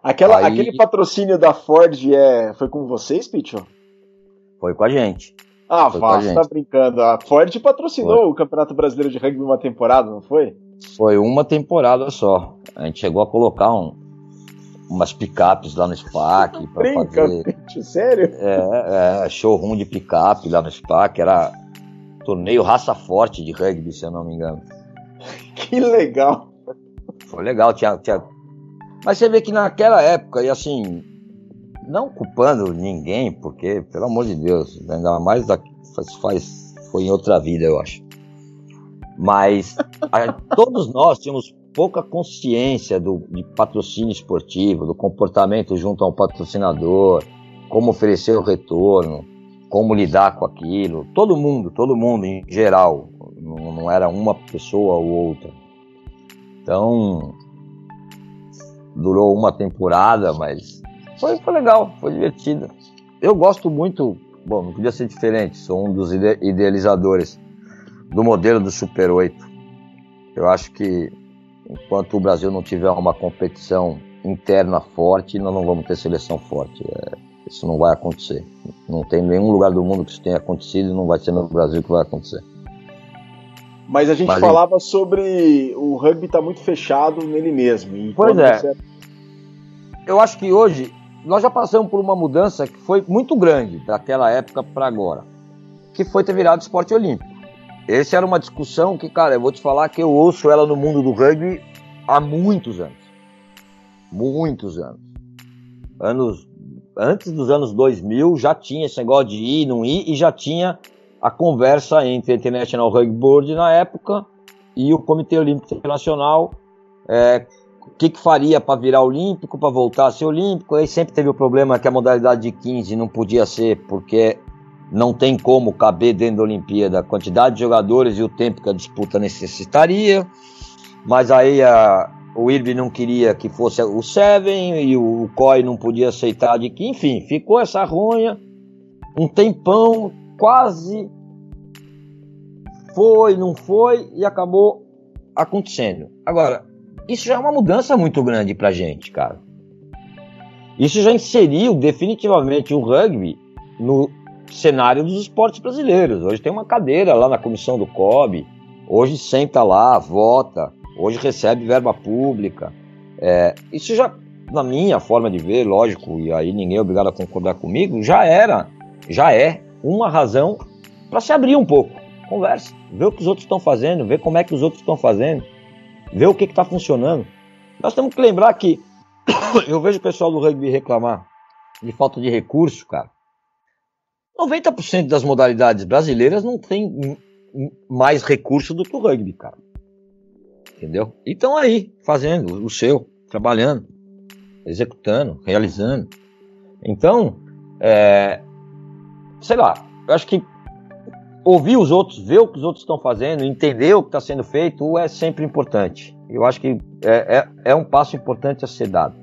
Aquela, aí... Aquele patrocínio da Ford é, foi com vocês, Pitcho? Foi com a gente. Ah, você tá brincando. A Ford patrocinou foi. o Campeonato Brasileiro de Rugby uma temporada, não foi? Foi uma temporada só. A gente chegou a colocar um, umas picapes lá no SPAC para fazer. Sério? É, é, showroom de picape lá no SPAC, era torneio raça forte de rugby, se eu não me engano. Que legal! Foi legal, tinha, tinha... Mas você vê que naquela época, e assim, não culpando ninguém, porque, pelo amor de Deus, ainda mais da, faz, faz, foi em outra vida, eu acho. Mas a, todos nós tínhamos pouca consciência do, de patrocínio esportivo, do comportamento junto a um patrocinador, como oferecer o retorno, como lidar com aquilo. Todo mundo, todo mundo em geral, não, não era uma pessoa ou outra. Então, durou uma temporada, mas foi, foi legal, foi divertido. Eu gosto muito, bom, não podia ser diferente, sou um dos idealizadores do modelo do Super 8. Eu acho que enquanto o Brasil não tiver uma competição interna forte, nós não vamos ter seleção forte. É, isso não vai acontecer. Não tem nenhum lugar do mundo que isso tenha acontecido e não vai ser no Brasil que vai acontecer. Mas a gente Mas, falava sobre o rugby estar tá muito fechado nele mesmo. pois é. Você... Eu acho que hoje nós já passamos por uma mudança que foi muito grande daquela época para agora, que foi ter virado esporte olímpico. Essa era uma discussão que, cara, eu vou te falar que eu ouço ela no mundo do rugby há muitos anos. Muitos anos. Anos antes dos anos 2000 já tinha esse negócio de ir, não ir, e já tinha a conversa entre a International Rugby Board na época e o Comitê Olímpico Internacional. É, o que, que faria para virar olímpico, para voltar a ser olímpico? Aí sempre teve o problema que a modalidade de 15 não podia ser, porque não tem como caber dentro da Olimpíada a quantidade de jogadores e o tempo que a disputa necessitaria. Mas aí a, o IRB não queria que fosse o Seven e o COI não podia aceitar de que, enfim, ficou essa ronha um tempão, quase foi, não foi e acabou acontecendo. Agora, isso já é uma mudança muito grande pra gente, cara. Isso já inseriu definitivamente o rugby no cenário dos esportes brasileiros. Hoje tem uma cadeira lá na comissão do COB, hoje senta lá, vota, hoje recebe verba pública. É, isso já, na minha forma de ver, lógico, e aí ninguém é obrigado a concordar comigo, já era, já é uma razão para se abrir um pouco. Conversa, ver o que os outros estão fazendo, ver como é que os outros estão fazendo, ver o que está funcionando. Nós temos que lembrar que eu vejo o pessoal do rugby reclamar de falta de recurso, cara. 90% das modalidades brasileiras não tem mais recurso do que o rugby, cara. Entendeu? E estão aí, fazendo o seu, trabalhando, executando, realizando. Então, é, sei lá, eu acho que ouvir os outros, ver o que os outros estão fazendo, entender o que está sendo feito é sempre importante. Eu acho que é, é, é um passo importante a ser dado.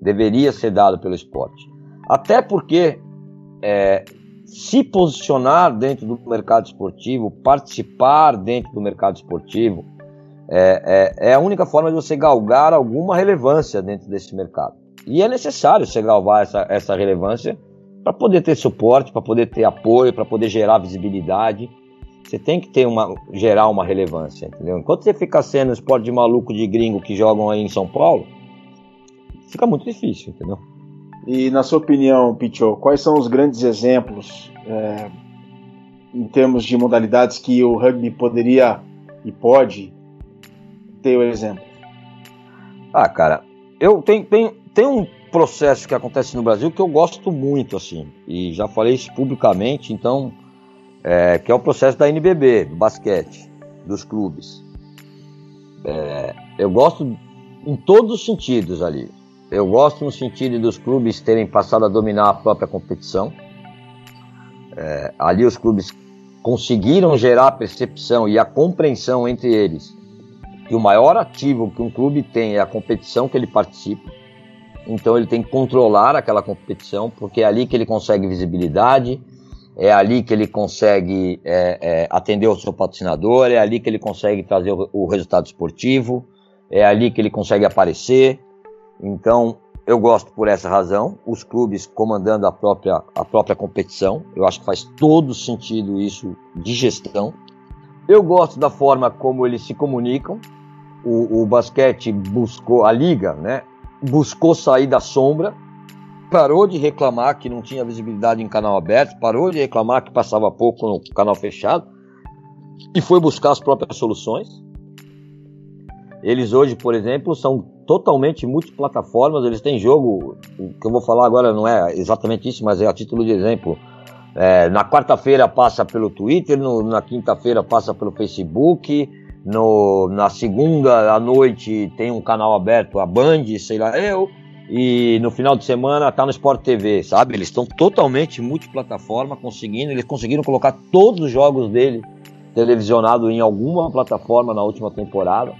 Deveria ser dado pelo esporte. Até porque é, se posicionar dentro do mercado esportivo, participar dentro do mercado esportivo, é, é, é, a única forma de você galgar alguma relevância dentro desse mercado. E é necessário você galvar essa, essa relevância para poder ter suporte, para poder ter apoio, para poder gerar visibilidade. Você tem que ter uma, gerar uma relevância, entendeu? Enquanto você fica sendo esporte de maluco de gringo que jogam aí em São Paulo, fica muito difícil, entendeu? E na sua opinião, Pichot, quais são os grandes exemplos é, em termos de modalidades que o rugby poderia e pode ter o exemplo? Ah, cara, eu tenho, tenho, tem um processo que acontece no Brasil que eu gosto muito, assim, e já falei isso publicamente, então, é, que é o processo da NBB, do basquete, dos clubes. É, eu gosto em todos os sentidos ali. Eu gosto no sentido dos clubes terem passado a dominar a própria competição. É, ali os clubes conseguiram gerar a percepção e a compreensão entre eles que o maior ativo que um clube tem é a competição que ele participa. Então ele tem que controlar aquela competição, porque é ali que ele consegue visibilidade, é ali que ele consegue é, é, atender o seu patrocinador, é ali que ele consegue trazer o, o resultado esportivo, é ali que ele consegue aparecer. Então, eu gosto por essa razão, os clubes comandando a própria, a própria competição. Eu acho que faz todo sentido isso de gestão. Eu gosto da forma como eles se comunicam. O, o basquete buscou, a liga, né? Buscou sair da sombra, parou de reclamar que não tinha visibilidade em canal aberto, parou de reclamar que passava pouco no canal fechado e foi buscar as próprias soluções. Eles hoje, por exemplo, são totalmente multiplataformas, eles têm jogo, o que eu vou falar agora não é exatamente isso, mas é a título de exemplo. É, na quarta-feira passa pelo Twitter, no, na quinta-feira passa pelo Facebook, no, na segunda à noite tem um canal aberto, a Band, sei lá eu, e no final de semana tá no Sport TV, sabe? Eles estão totalmente multiplataforma, conseguindo, eles conseguiram colocar todos os jogos dele televisionado em alguma plataforma na última temporada.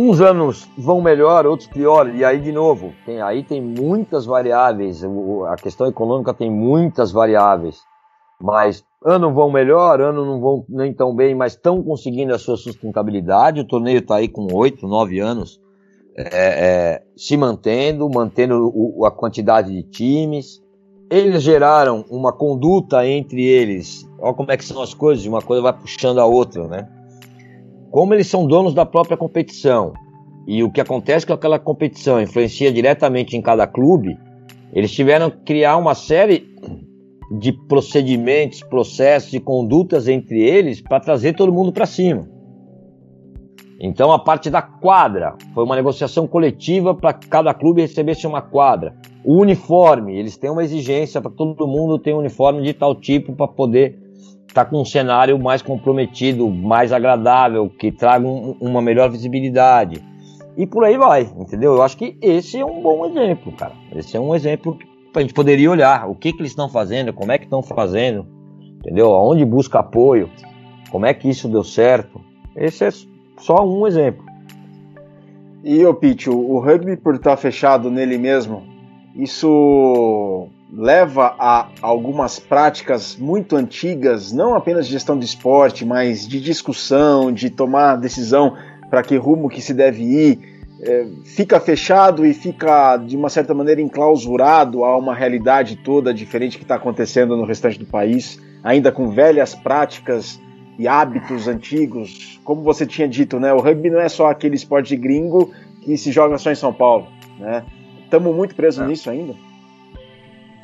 Uns anos vão melhor, outros pior, e aí de novo, tem, aí tem muitas variáveis, a questão econômica tem muitas variáveis, mas ano vão melhor, ano não vão nem tão bem, mas estão conseguindo a sua sustentabilidade. O torneio está aí com oito, nove anos é, é, se mantendo, mantendo o, a quantidade de times. Eles geraram uma conduta entre eles. Olha como é que são as coisas, uma coisa vai puxando a outra, né? Como eles são donos da própria competição e o que acontece com aquela competição influencia diretamente em cada clube, eles tiveram que criar uma série de procedimentos, processos e condutas entre eles para trazer todo mundo para cima. Então a parte da quadra foi uma negociação coletiva para cada clube recebesse uma quadra. O uniforme, eles têm uma exigência para todo mundo ter um uniforme de tal tipo para poder estar tá com um cenário mais comprometido, mais agradável, que traga um, uma melhor visibilidade. E por aí vai, entendeu? Eu acho que esse é um bom exemplo, cara. Esse é um exemplo que a gente poderia olhar o que, que eles estão fazendo, como é que estão fazendo, entendeu? Aonde busca apoio, como é que isso deu certo. Esse é só um exemplo. E o Pete, o rugby por estar fechado nele mesmo, isso leva a algumas práticas muito antigas, não apenas de gestão de esporte, mas de discussão, de tomar decisão para que rumo que se deve ir, é, fica fechado e fica de uma certa maneira enclausurado a uma realidade toda diferente que está acontecendo no restante do país, ainda com velhas práticas e hábitos antigos. Como você tinha dito, né, o rugby não é só aquele esporte gringo que se joga só em São Paulo, né? Estamos muito presos é. nisso ainda.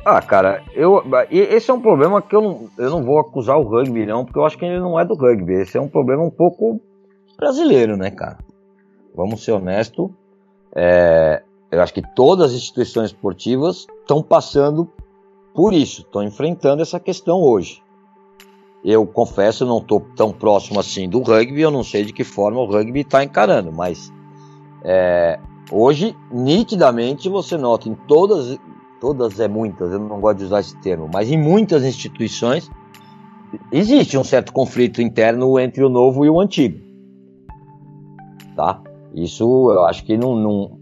Ah, cara, eu, esse é um problema que eu não, eu não vou acusar o rugby, não, porque eu acho que ele não é do rugby. Esse é um problema um pouco brasileiro, né, cara? Vamos ser honestos. É, eu acho que todas as instituições esportivas estão passando por isso, estão enfrentando essa questão hoje. Eu confesso, não estou tão próximo assim do rugby, eu não sei de que forma o rugby está encarando, mas é, hoje, nitidamente, você nota em todas, todas é muitas, eu não gosto de usar esse termo, mas em muitas instituições existe um certo conflito interno entre o novo e o antigo. Tá? Isso eu acho que não. não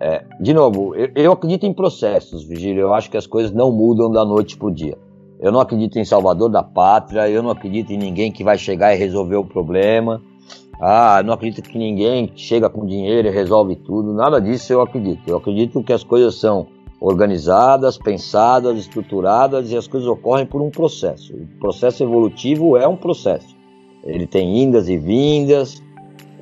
é, de novo, eu, eu acredito em processos, Vigílio. Eu acho que as coisas não mudam da noite para o dia. Eu não acredito em salvador da pátria, eu não acredito em ninguém que vai chegar e resolver o problema. Ah, não acredito que ninguém chega com dinheiro e resolve tudo. Nada disso eu acredito. Eu acredito que as coisas são organizadas, pensadas, estruturadas e as coisas ocorrem por um processo. O processo evolutivo é um processo. Ele tem indas e vindas,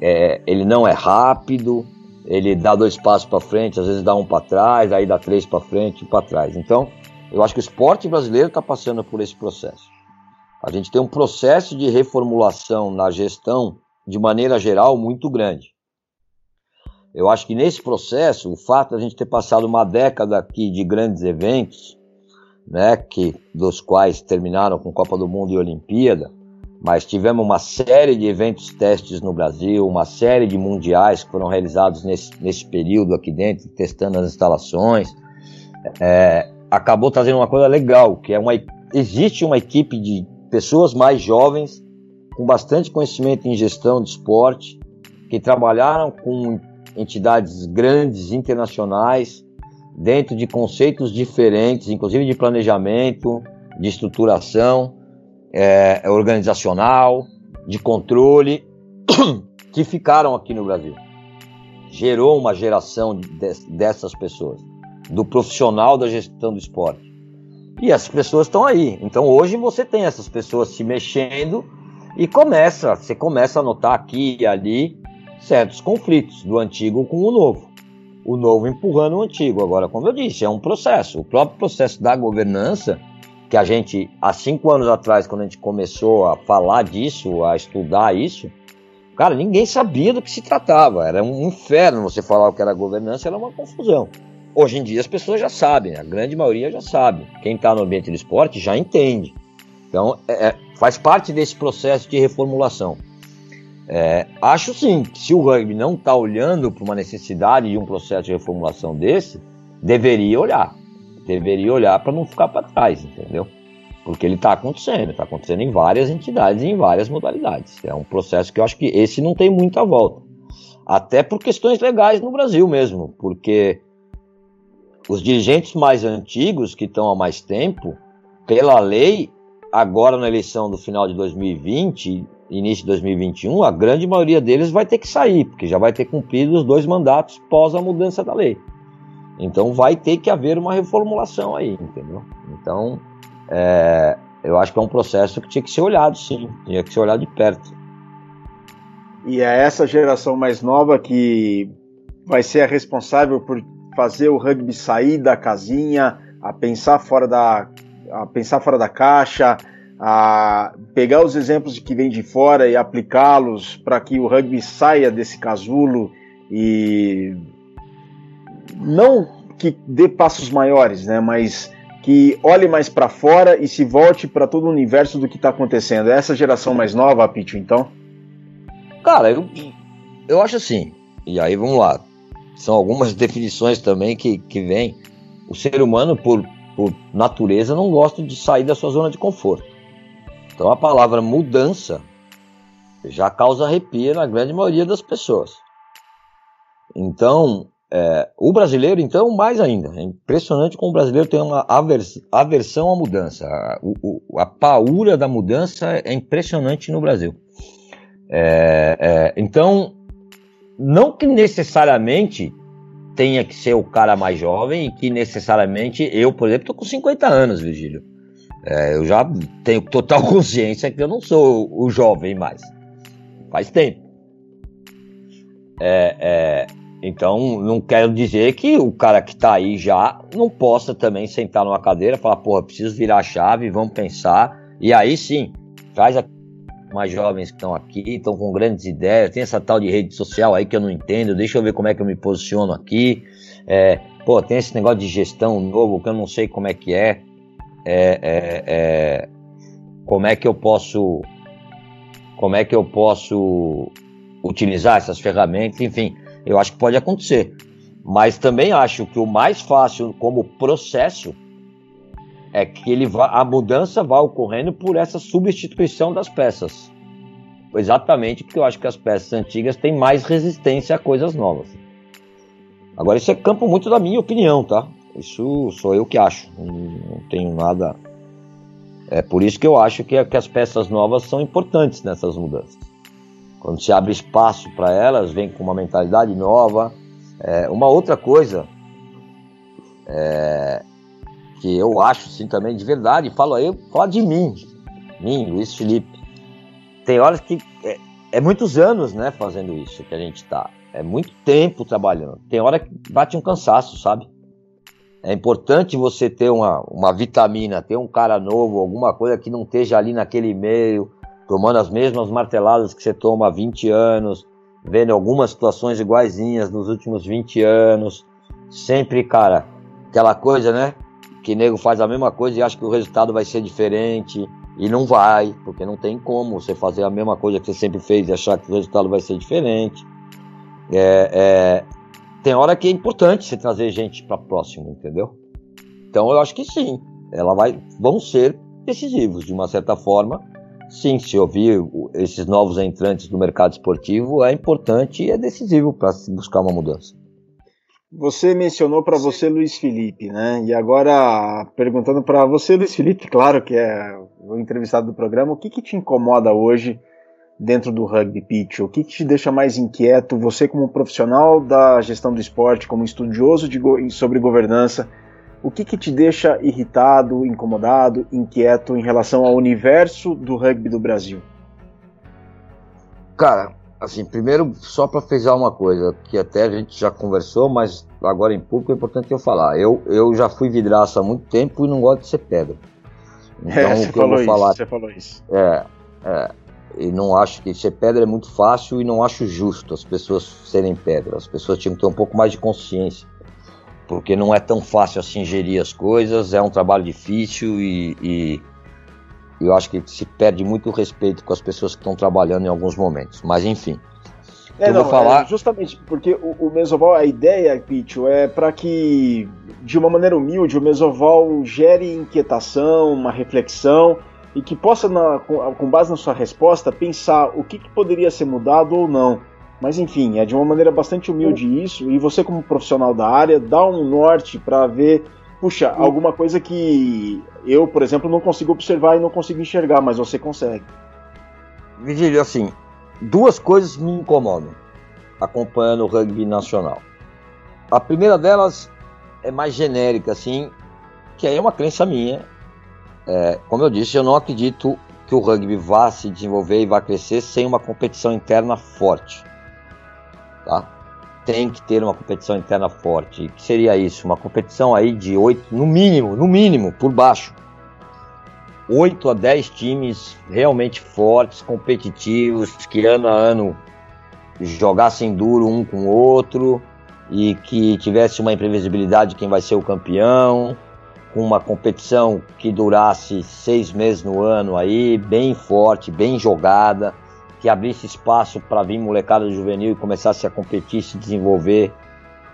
é, ele não é rápido, ele dá dois passos para frente, às vezes dá um para trás, aí dá três para frente e para trás. Então, eu acho que o esporte brasileiro está passando por esse processo. A gente tem um processo de reformulação na gestão, de maneira geral, muito grande. Eu acho que nesse processo, o fato de a gente ter passado uma década aqui de grandes eventos, né, que, dos quais terminaram com Copa do Mundo e Olimpíada, mas tivemos uma série de eventos testes no Brasil, uma série de mundiais que foram realizados nesse, nesse período aqui dentro, testando as instalações. É, acabou trazendo uma coisa legal, que é uma existe uma equipe de pessoas mais jovens com bastante conhecimento em gestão de esporte que trabalharam com entidades grandes internacionais dentro de conceitos diferentes, inclusive de planejamento, de estruturação é, organizacional, de controle, que ficaram aqui no Brasil. Gerou uma geração de, dessas pessoas do profissional da gestão do esporte. E essas pessoas estão aí. Então hoje você tem essas pessoas se mexendo e começa, você começa a notar aqui e ali certos conflitos do antigo com o novo. O novo empurrando o antigo. Agora, como eu disse, é um processo. O próprio processo da governança, que a gente, há cinco anos atrás, quando a gente começou a falar disso, a estudar isso, Cara, ninguém sabia do que se tratava. Era um inferno você falar o que era governança, era uma confusão. Hoje em dia as pessoas já sabem, a grande maioria já sabe. Quem está no ambiente do esporte já entende. Então, é, é, faz parte desse processo de reformulação. É, acho sim que se o rugby não está olhando para uma necessidade de um processo de reformulação desse, deveria olhar. Deveria olhar para não ficar para trás, entendeu? Porque ele está acontecendo, está acontecendo em várias entidades em várias modalidades. É um processo que eu acho que esse não tem muita volta. Até por questões legais no Brasil mesmo, porque os dirigentes mais antigos, que estão há mais tempo, pela lei, agora na eleição do final de 2020, início de 2021, a grande maioria deles vai ter que sair, porque já vai ter cumprido os dois mandatos pós a mudança da lei. Então vai ter que haver uma reformulação aí, entendeu? Então, é, eu acho que é um processo que tinha que ser olhado, sim, tinha que ser olhado de perto. E é essa geração mais nova que vai ser a responsável por fazer o rugby sair da casinha, a pensar fora da, a pensar fora da caixa, a pegar os exemplos que vêm de fora e aplicá-los para que o rugby saia desse casulo e não que dê passos maiores, né, mas que olhe mais para fora e se volte para todo o universo do que está acontecendo. É essa geração mais nova, Pitch, então? Cara, eu, eu acho assim. E aí vamos lá. São algumas definições também que, que vêm. O ser humano, por, por natureza, não gosta de sair da sua zona de conforto. Então a palavra mudança já causa arrepio na grande maioria das pessoas. Então, é, o brasileiro, então, mais ainda. É impressionante como o brasileiro tem uma avers, aversão à mudança. A, o, a paura da mudança é impressionante no Brasil. É, é, então, não que necessariamente tenha que ser o cara mais jovem e que necessariamente eu, por exemplo, estou com 50 anos, Virgílio. É, eu já tenho total consciência que eu não sou o jovem mais. Faz tempo. É, é, então, não quero dizer que o cara que está aí já não possa também sentar numa cadeira e falar, porra, preciso virar a chave, vamos pensar. E aí sim, traz a mais jovens que estão aqui, estão com grandes ideias, tem essa tal de rede social aí que eu não entendo, deixa eu ver como é que eu me posiciono aqui. É, pô, tem esse negócio de gestão novo que eu não sei como é que é é, é, é, como é que eu posso como é que eu posso utilizar essas ferramentas, enfim, eu acho que pode acontecer. Mas também acho que o mais fácil como processo é que ele vá, a mudança vai ocorrendo por essa substituição das peças. Exatamente porque eu acho que as peças antigas têm mais resistência a coisas novas. Agora, isso é campo muito da minha opinião, tá? Isso sou eu que acho. Não, tenho nada. É por isso que eu acho que, que as peças novas são importantes nessas mudanças. Quando se abre espaço para elas, vem com uma mentalidade nova. É, uma outra coisa é, que eu acho sim também de verdade, falo aí, falo de mim, mim, Luiz Felipe. Tem horas que é, é muitos anos, né, fazendo isso que a gente está. É muito tempo trabalhando. Tem hora que bate um cansaço, sabe? É importante você ter uma, uma vitamina, ter um cara novo, alguma coisa que não esteja ali naquele meio, tomando as mesmas marteladas que você toma há 20 anos, vendo algumas situações iguaizinhas nos últimos 20 anos. Sempre, cara, aquela coisa, né? Que nego faz a mesma coisa e acha que o resultado vai ser diferente. E não vai, porque não tem como você fazer a mesma coisa que você sempre fez e achar que o resultado vai ser diferente. É, é, tem hora que é importante você trazer gente para próximo, entendeu? Então eu acho que sim, ela vai, vão ser decisivos de uma certa forma. Sim, se ouvir esses novos entrantes do mercado esportivo é importante e é decisivo para buscar uma mudança. Você mencionou para você Luiz Felipe, né? E agora perguntando para você Luiz Felipe, claro que é o entrevistado do programa, o que, que te incomoda hoje dentro do rugby pitch? O que, que, te deixa mais inquieto? Você, como profissional da gestão do esporte, como estudioso de, sobre governança, o que, que te deixa irritado, incomodado, inquieto em relação ao universo do rugby do Brasil? Cara, assim, primeiro, só para frisar uma coisa, que até a gente já conversou, mas agora em público é importante eu falar. Eu, eu já fui vidraça há muito tempo e não gosto de ser pedra. Então, é, o que eu vou isso, falar. Você falou isso. É, é e não acho que ser pedra é muito fácil e não acho justo as pessoas serem pedra. As pessoas tinham que ter um pouco mais de consciência, porque não é tão fácil assim gerir as coisas, é um trabalho difícil e, e eu acho que se perde muito respeito com as pessoas que estão trabalhando em alguns momentos. Mas enfim. É, eu não, vou falar... É justamente porque o, o Mesoval, a ideia, Pitio, é para que, de uma maneira humilde, o Mesoval gere inquietação, uma reflexão e que possa, na, com, base na sua resposta, pensar o que, que, poderia ser mudado ou não. Mas enfim, é de uma maneira bastante humilde isso, e você, como profissional da área, dá um norte para ver, puxa, alguma coisa que eu, por exemplo, não consigo observar e não consigo enxergar, mas você consegue. Vigílio, assim, duas coisas me incomodam acompanhando o rugby nacional. A primeira delas é mais genérica, assim, que aí é uma crença minha, é, como eu disse, eu não acredito que o rugby vá se desenvolver e vá crescer sem uma competição interna forte. Tá? Tem que ter uma competição interna forte. O que seria isso? Uma competição aí de oito, no mínimo, no mínimo, por baixo. 8 a 10 times realmente fortes, competitivos, que ano a ano jogassem duro um com o outro e que tivesse uma imprevisibilidade de quem vai ser o campeão com uma competição que durasse seis meses no ano aí, bem forte, bem jogada, que abrisse espaço para vir molecada juvenil e começasse a competir, se desenvolver.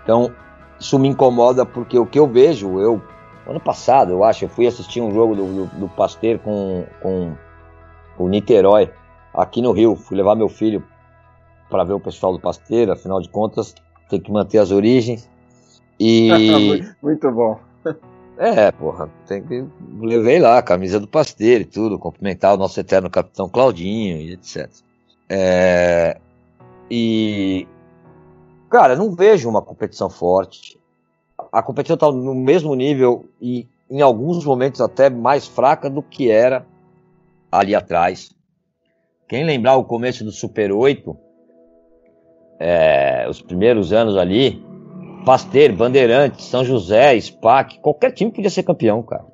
Então, isso me incomoda porque o que eu vejo, eu ano passado, eu acho, eu fui assistir um jogo do, do, do Pasteur com, com o Niterói aqui no Rio. Fui levar meu filho para ver o pessoal do Pasteur, afinal de contas, tem que manter as origens. E muito bom. É, porra, tem que. Levei lá a camisa do Pasteiro e tudo, cumprimentar o nosso eterno capitão Claudinho e etc. É, e. Cara, não vejo uma competição forte. A competição está no mesmo nível e em alguns momentos até mais fraca do que era ali atrás. Quem lembrar o começo do Super 8, é, os primeiros anos ali, Pasteiro, Bandeirantes, São José, SPAC, qualquer time podia ser campeão, cara.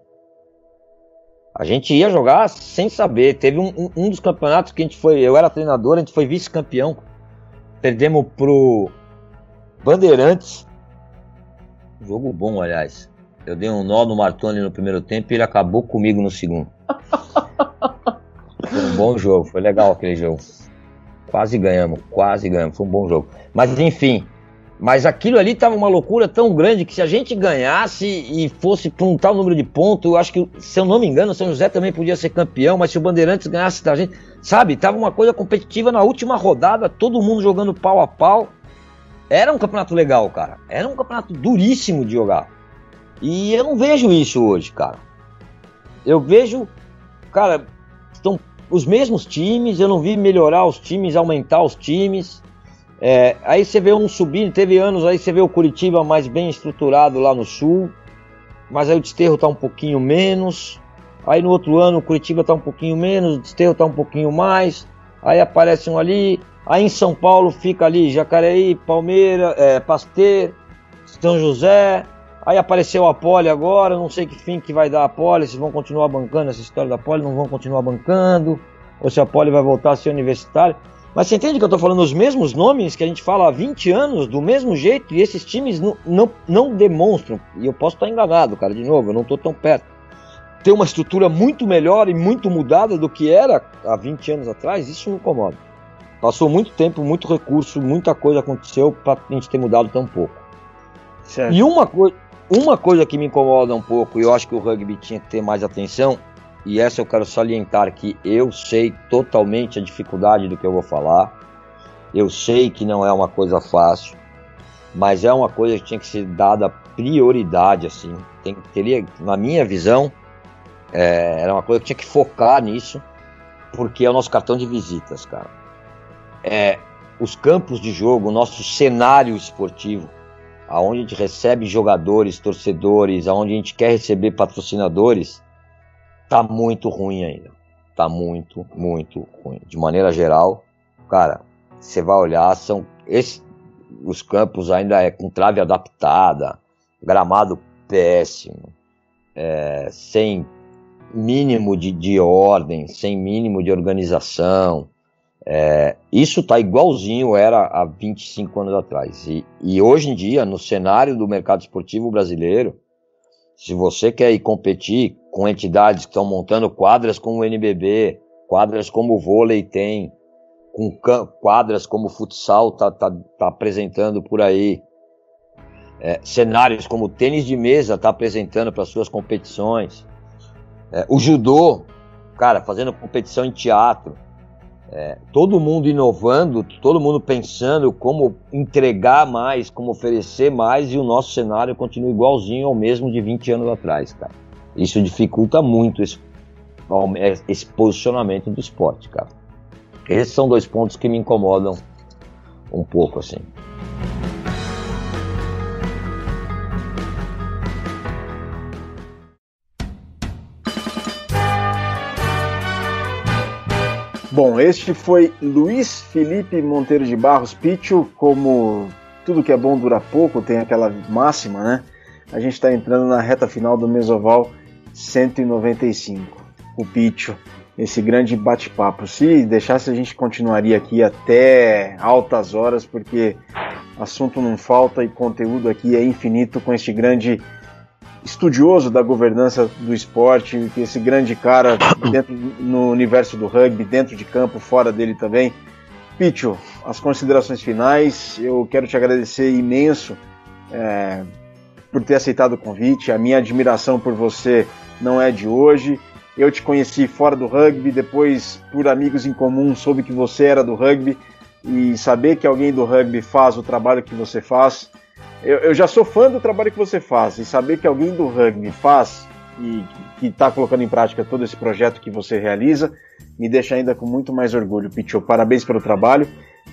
A gente ia jogar sem saber. Teve um, um, um dos campeonatos que a gente foi. Eu era treinador, a gente foi vice-campeão. Perdemos pro Bandeirantes. Jogo bom, aliás. Eu dei um nó no Martoni no primeiro tempo e ele acabou comigo no segundo. foi um bom jogo, foi legal aquele jogo. Quase ganhamos, quase ganhamos, foi um bom jogo. Mas enfim, mas aquilo ali estava uma loucura tão grande que se a gente ganhasse e fosse para um tal número de pontos, eu acho que, se eu não me engano, o São José também podia ser campeão, mas se o Bandeirantes ganhasse da gente, sabe, tava uma coisa competitiva na última rodada, todo mundo jogando pau a pau. Era um campeonato legal, cara. Era um campeonato duríssimo de jogar. E eu não vejo isso hoje, cara. Eu vejo, cara, estão os mesmos times, eu não vi melhorar os times, aumentar os times. É, aí você vê um subindo, teve anos aí você vê o Curitiba mais bem estruturado lá no sul, mas aí o Desterro tá um pouquinho menos. Aí no outro ano o Curitiba tá um pouquinho menos, o Desterro tá um pouquinho mais. Aí aparece um ali. Aí em São Paulo fica ali Jacareí, Palmeiras, é, Pasteur, São José. Aí apareceu a Poli agora, não sei que fim que vai dar a Poli, se vão continuar bancando essa história da Poli, não vão continuar bancando, ou se a Poli vai voltar a ser universitária. Mas você entende que eu estou falando os mesmos nomes que a gente fala há 20 anos, do mesmo jeito, e esses times não, não, não demonstram, e eu posso estar enganado, cara, de novo, eu não estou tão perto, ter uma estrutura muito melhor e muito mudada do que era há 20 anos atrás, isso me incomoda. Passou muito tempo, muito recurso, muita coisa aconteceu para a gente ter mudado tão pouco. Certo. E uma, co uma coisa que me incomoda um pouco, e eu acho que o rugby tinha que ter mais atenção, e essa eu quero salientar que eu sei totalmente a dificuldade do que eu vou falar. Eu sei que não é uma coisa fácil, mas é uma coisa que tinha que ser dada prioridade, assim. Tem, teria, na minha visão, é, era uma coisa que tinha que focar nisso, porque é o nosso cartão de visitas, cara. É, os campos de jogo, o nosso cenário esportivo, aonde a gente recebe jogadores, torcedores, aonde a gente quer receber patrocinadores, tá muito ruim ainda. Tá muito, muito ruim. De maneira geral, cara, você vai olhar, são esse, os campos ainda é com trave adaptada, gramado péssimo, é, sem mínimo de, de ordem, sem mínimo de organização. É, isso está igualzinho era há 25 anos atrás. E, e, hoje em dia, no cenário do mercado esportivo brasileiro, se você quer ir competir com entidades que estão montando quadras como o NBB, quadras como o vôlei tem, com quadras como o futsal está tá, tá apresentando por aí, é, cenários como o tênis de mesa está apresentando para suas competições, é, o judô, cara, fazendo competição em teatro, é, todo mundo inovando, todo mundo pensando como entregar mais, como oferecer mais e o nosso cenário continua igualzinho ao mesmo de 20 anos atrás, cara. Isso dificulta muito esse, esse posicionamento do esporte, cara. Esses são dois pontos que me incomodam um pouco, assim. Bom, este foi Luiz Felipe Monteiro de Barros Picho, como tudo que é bom dura pouco, tem aquela máxima, né? A gente está entrando na reta final do Mesoval 195. O Picho, esse grande bate-papo. Se deixasse, a gente continuaria aqui até altas horas, porque assunto não falta e conteúdo aqui é infinito com este grande estudioso da governança do esporte, esse grande cara dentro, no universo do rugby, dentro de campo, fora dele também. Picho, as considerações finais, eu quero te agradecer imenso é, por ter aceitado o convite, a minha admiração por você não é de hoje. Eu te conheci fora do rugby, depois, por amigos em comum, soube que você era do rugby e saber que alguém do rugby faz o trabalho que você faz eu, eu, já sou fã do trabalho que você faz e saber que alguém do rugby faz e que está colocando em prática todo esse projeto que você realiza me deixa ainda com muito mais orgulho. Pichot, parabéns pelo trabalho.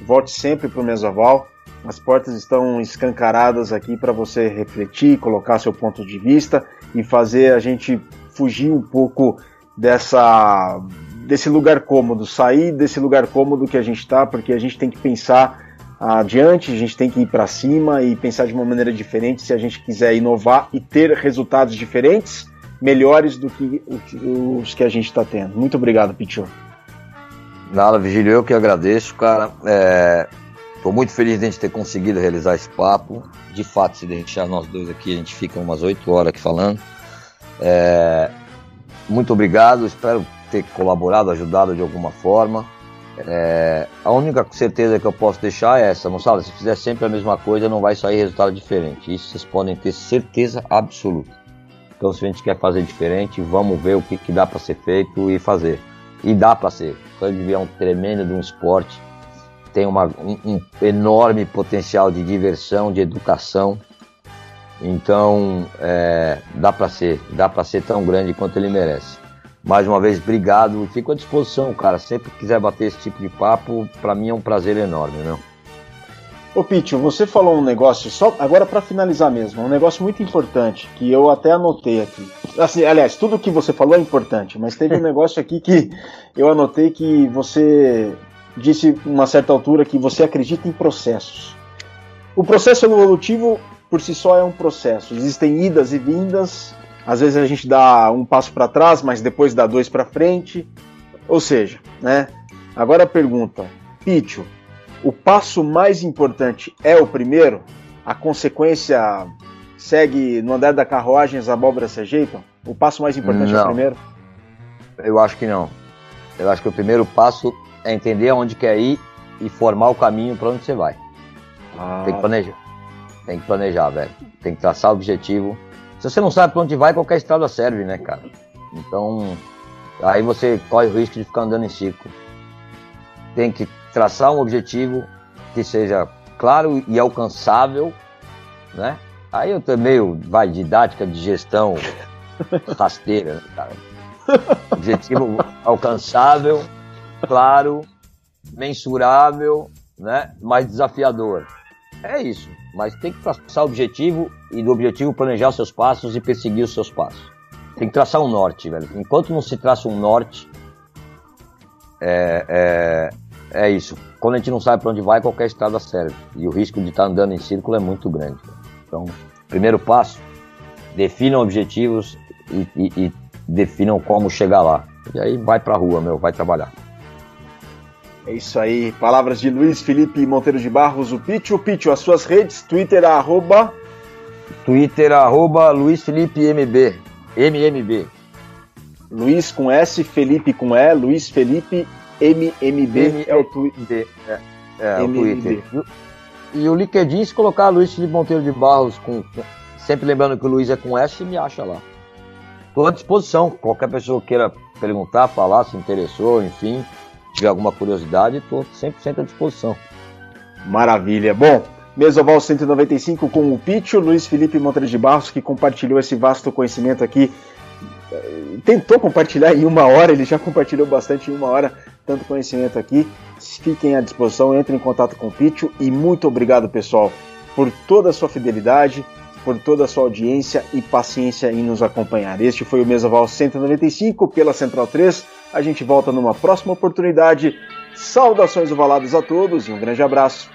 Volte sempre para o Mesoval. As portas estão escancaradas aqui para você refletir, colocar seu ponto de vista e fazer a gente fugir um pouco dessa desse lugar cômodo, sair desse lugar cômodo que a gente está, porque a gente tem que pensar adiante, a gente tem que ir para cima e pensar de uma maneira diferente se a gente quiser inovar e ter resultados diferentes, melhores do que os que a gente está tendo. Muito obrigado, Pichu. Nada, Vigílio, eu que agradeço, cara. Estou muito feliz de a gente ter conseguido realizar esse papo. De fato, se deixar nós dois aqui, a gente fica umas oito horas aqui falando. É, muito obrigado, espero ter colaborado, ajudado de alguma forma. É, a única certeza que eu posso deixar é essa, moçada. Se fizer sempre a mesma coisa, não vai sair resultado diferente. Isso vocês podem ter certeza absoluta. Então, se a gente quer fazer diferente, vamos ver o que, que dá para ser feito e fazer. E dá para ser. Rugby é um tremendo de um esporte, tem uma, um, um enorme potencial de diversão, de educação. Então, é, dá para ser, dá para ser tão grande quanto ele merece. Mais uma vez, obrigado. Fico à disposição, cara. Sempre que quiser bater esse tipo de papo, para mim é um prazer enorme, né? Ô Pitio, você falou um negócio, só agora para finalizar mesmo, um negócio muito importante que eu até anotei aqui. Assim, aliás, tudo que você falou é importante, mas teve um negócio aqui que eu anotei que você disse uma certa altura que você acredita em processos. O processo evolutivo por si só é um processo. Existem idas e vindas, às vezes a gente dá um passo para trás, mas depois dá dois para frente. Ou seja, né? Agora a pergunta, Pitio, o passo mais importante é o primeiro? A consequência segue no andar da carruagem, as abóboras se ajeitam? O passo mais importante não. é o primeiro? Eu acho que não. Eu acho que o primeiro passo é entender aonde quer ir e formar o caminho para onde você vai. Ah. Tem que planejar. Tem que planejar, velho. Tem que traçar o objetivo se você não sabe para onde vai, qualquer estrada serve, né, cara? Então, aí você corre o risco de ficar andando em círculo. Tem que traçar um objetivo que seja claro e alcançável, né? Aí eu tô meio, vai, didática de gestão rasteira, né, cara? Objetivo alcançável, claro, mensurável, né? Mais desafiador. É isso, mas tem que traçar o objetivo e do objetivo planejar os seus passos e perseguir os seus passos. Tem que traçar um norte, velho. Enquanto não se traça um norte, é, é, é isso. Quando a gente não sabe para onde vai, qualquer estrada serve. E o risco de estar tá andando em círculo é muito grande. Então, primeiro passo, definam objetivos e, e, e definam como chegar lá. E aí vai pra rua, meu, vai trabalhar. É isso aí, palavras de Luiz Felipe Monteiro de Barros, o Pitio. Pitio, as suas redes, Twitter, arroba... Twitter, arroba Luiz Felipe MB, MMB. Luiz com S, Felipe com E, Luiz Felipe MMB é o Twitter. É, é o Twitter. E o LinkedIn, se colocar Luiz Felipe Monteiro de Barros, com, sempre lembrando que o Luiz é com S, me acha lá. Estou à disposição, qualquer pessoa queira perguntar, falar, se interessou, enfim, tiver alguma curiosidade, estou 100% à disposição. Maravilha. Bom, Mesoval 195 com o Pitio, Luiz Felipe Monteiro de Barros, que compartilhou esse vasto conhecimento aqui. Eh, tentou compartilhar em uma hora, ele já compartilhou bastante em uma hora, tanto conhecimento aqui. Fiquem à disposição, entrem em contato com o Pitio e muito obrigado, pessoal, por toda a sua fidelidade, por toda a sua audiência e paciência em nos acompanhar. Este foi o Mesoval 195 pela Central 3. A gente volta numa próxima oportunidade. Saudações ovaladas a todos e um grande abraço.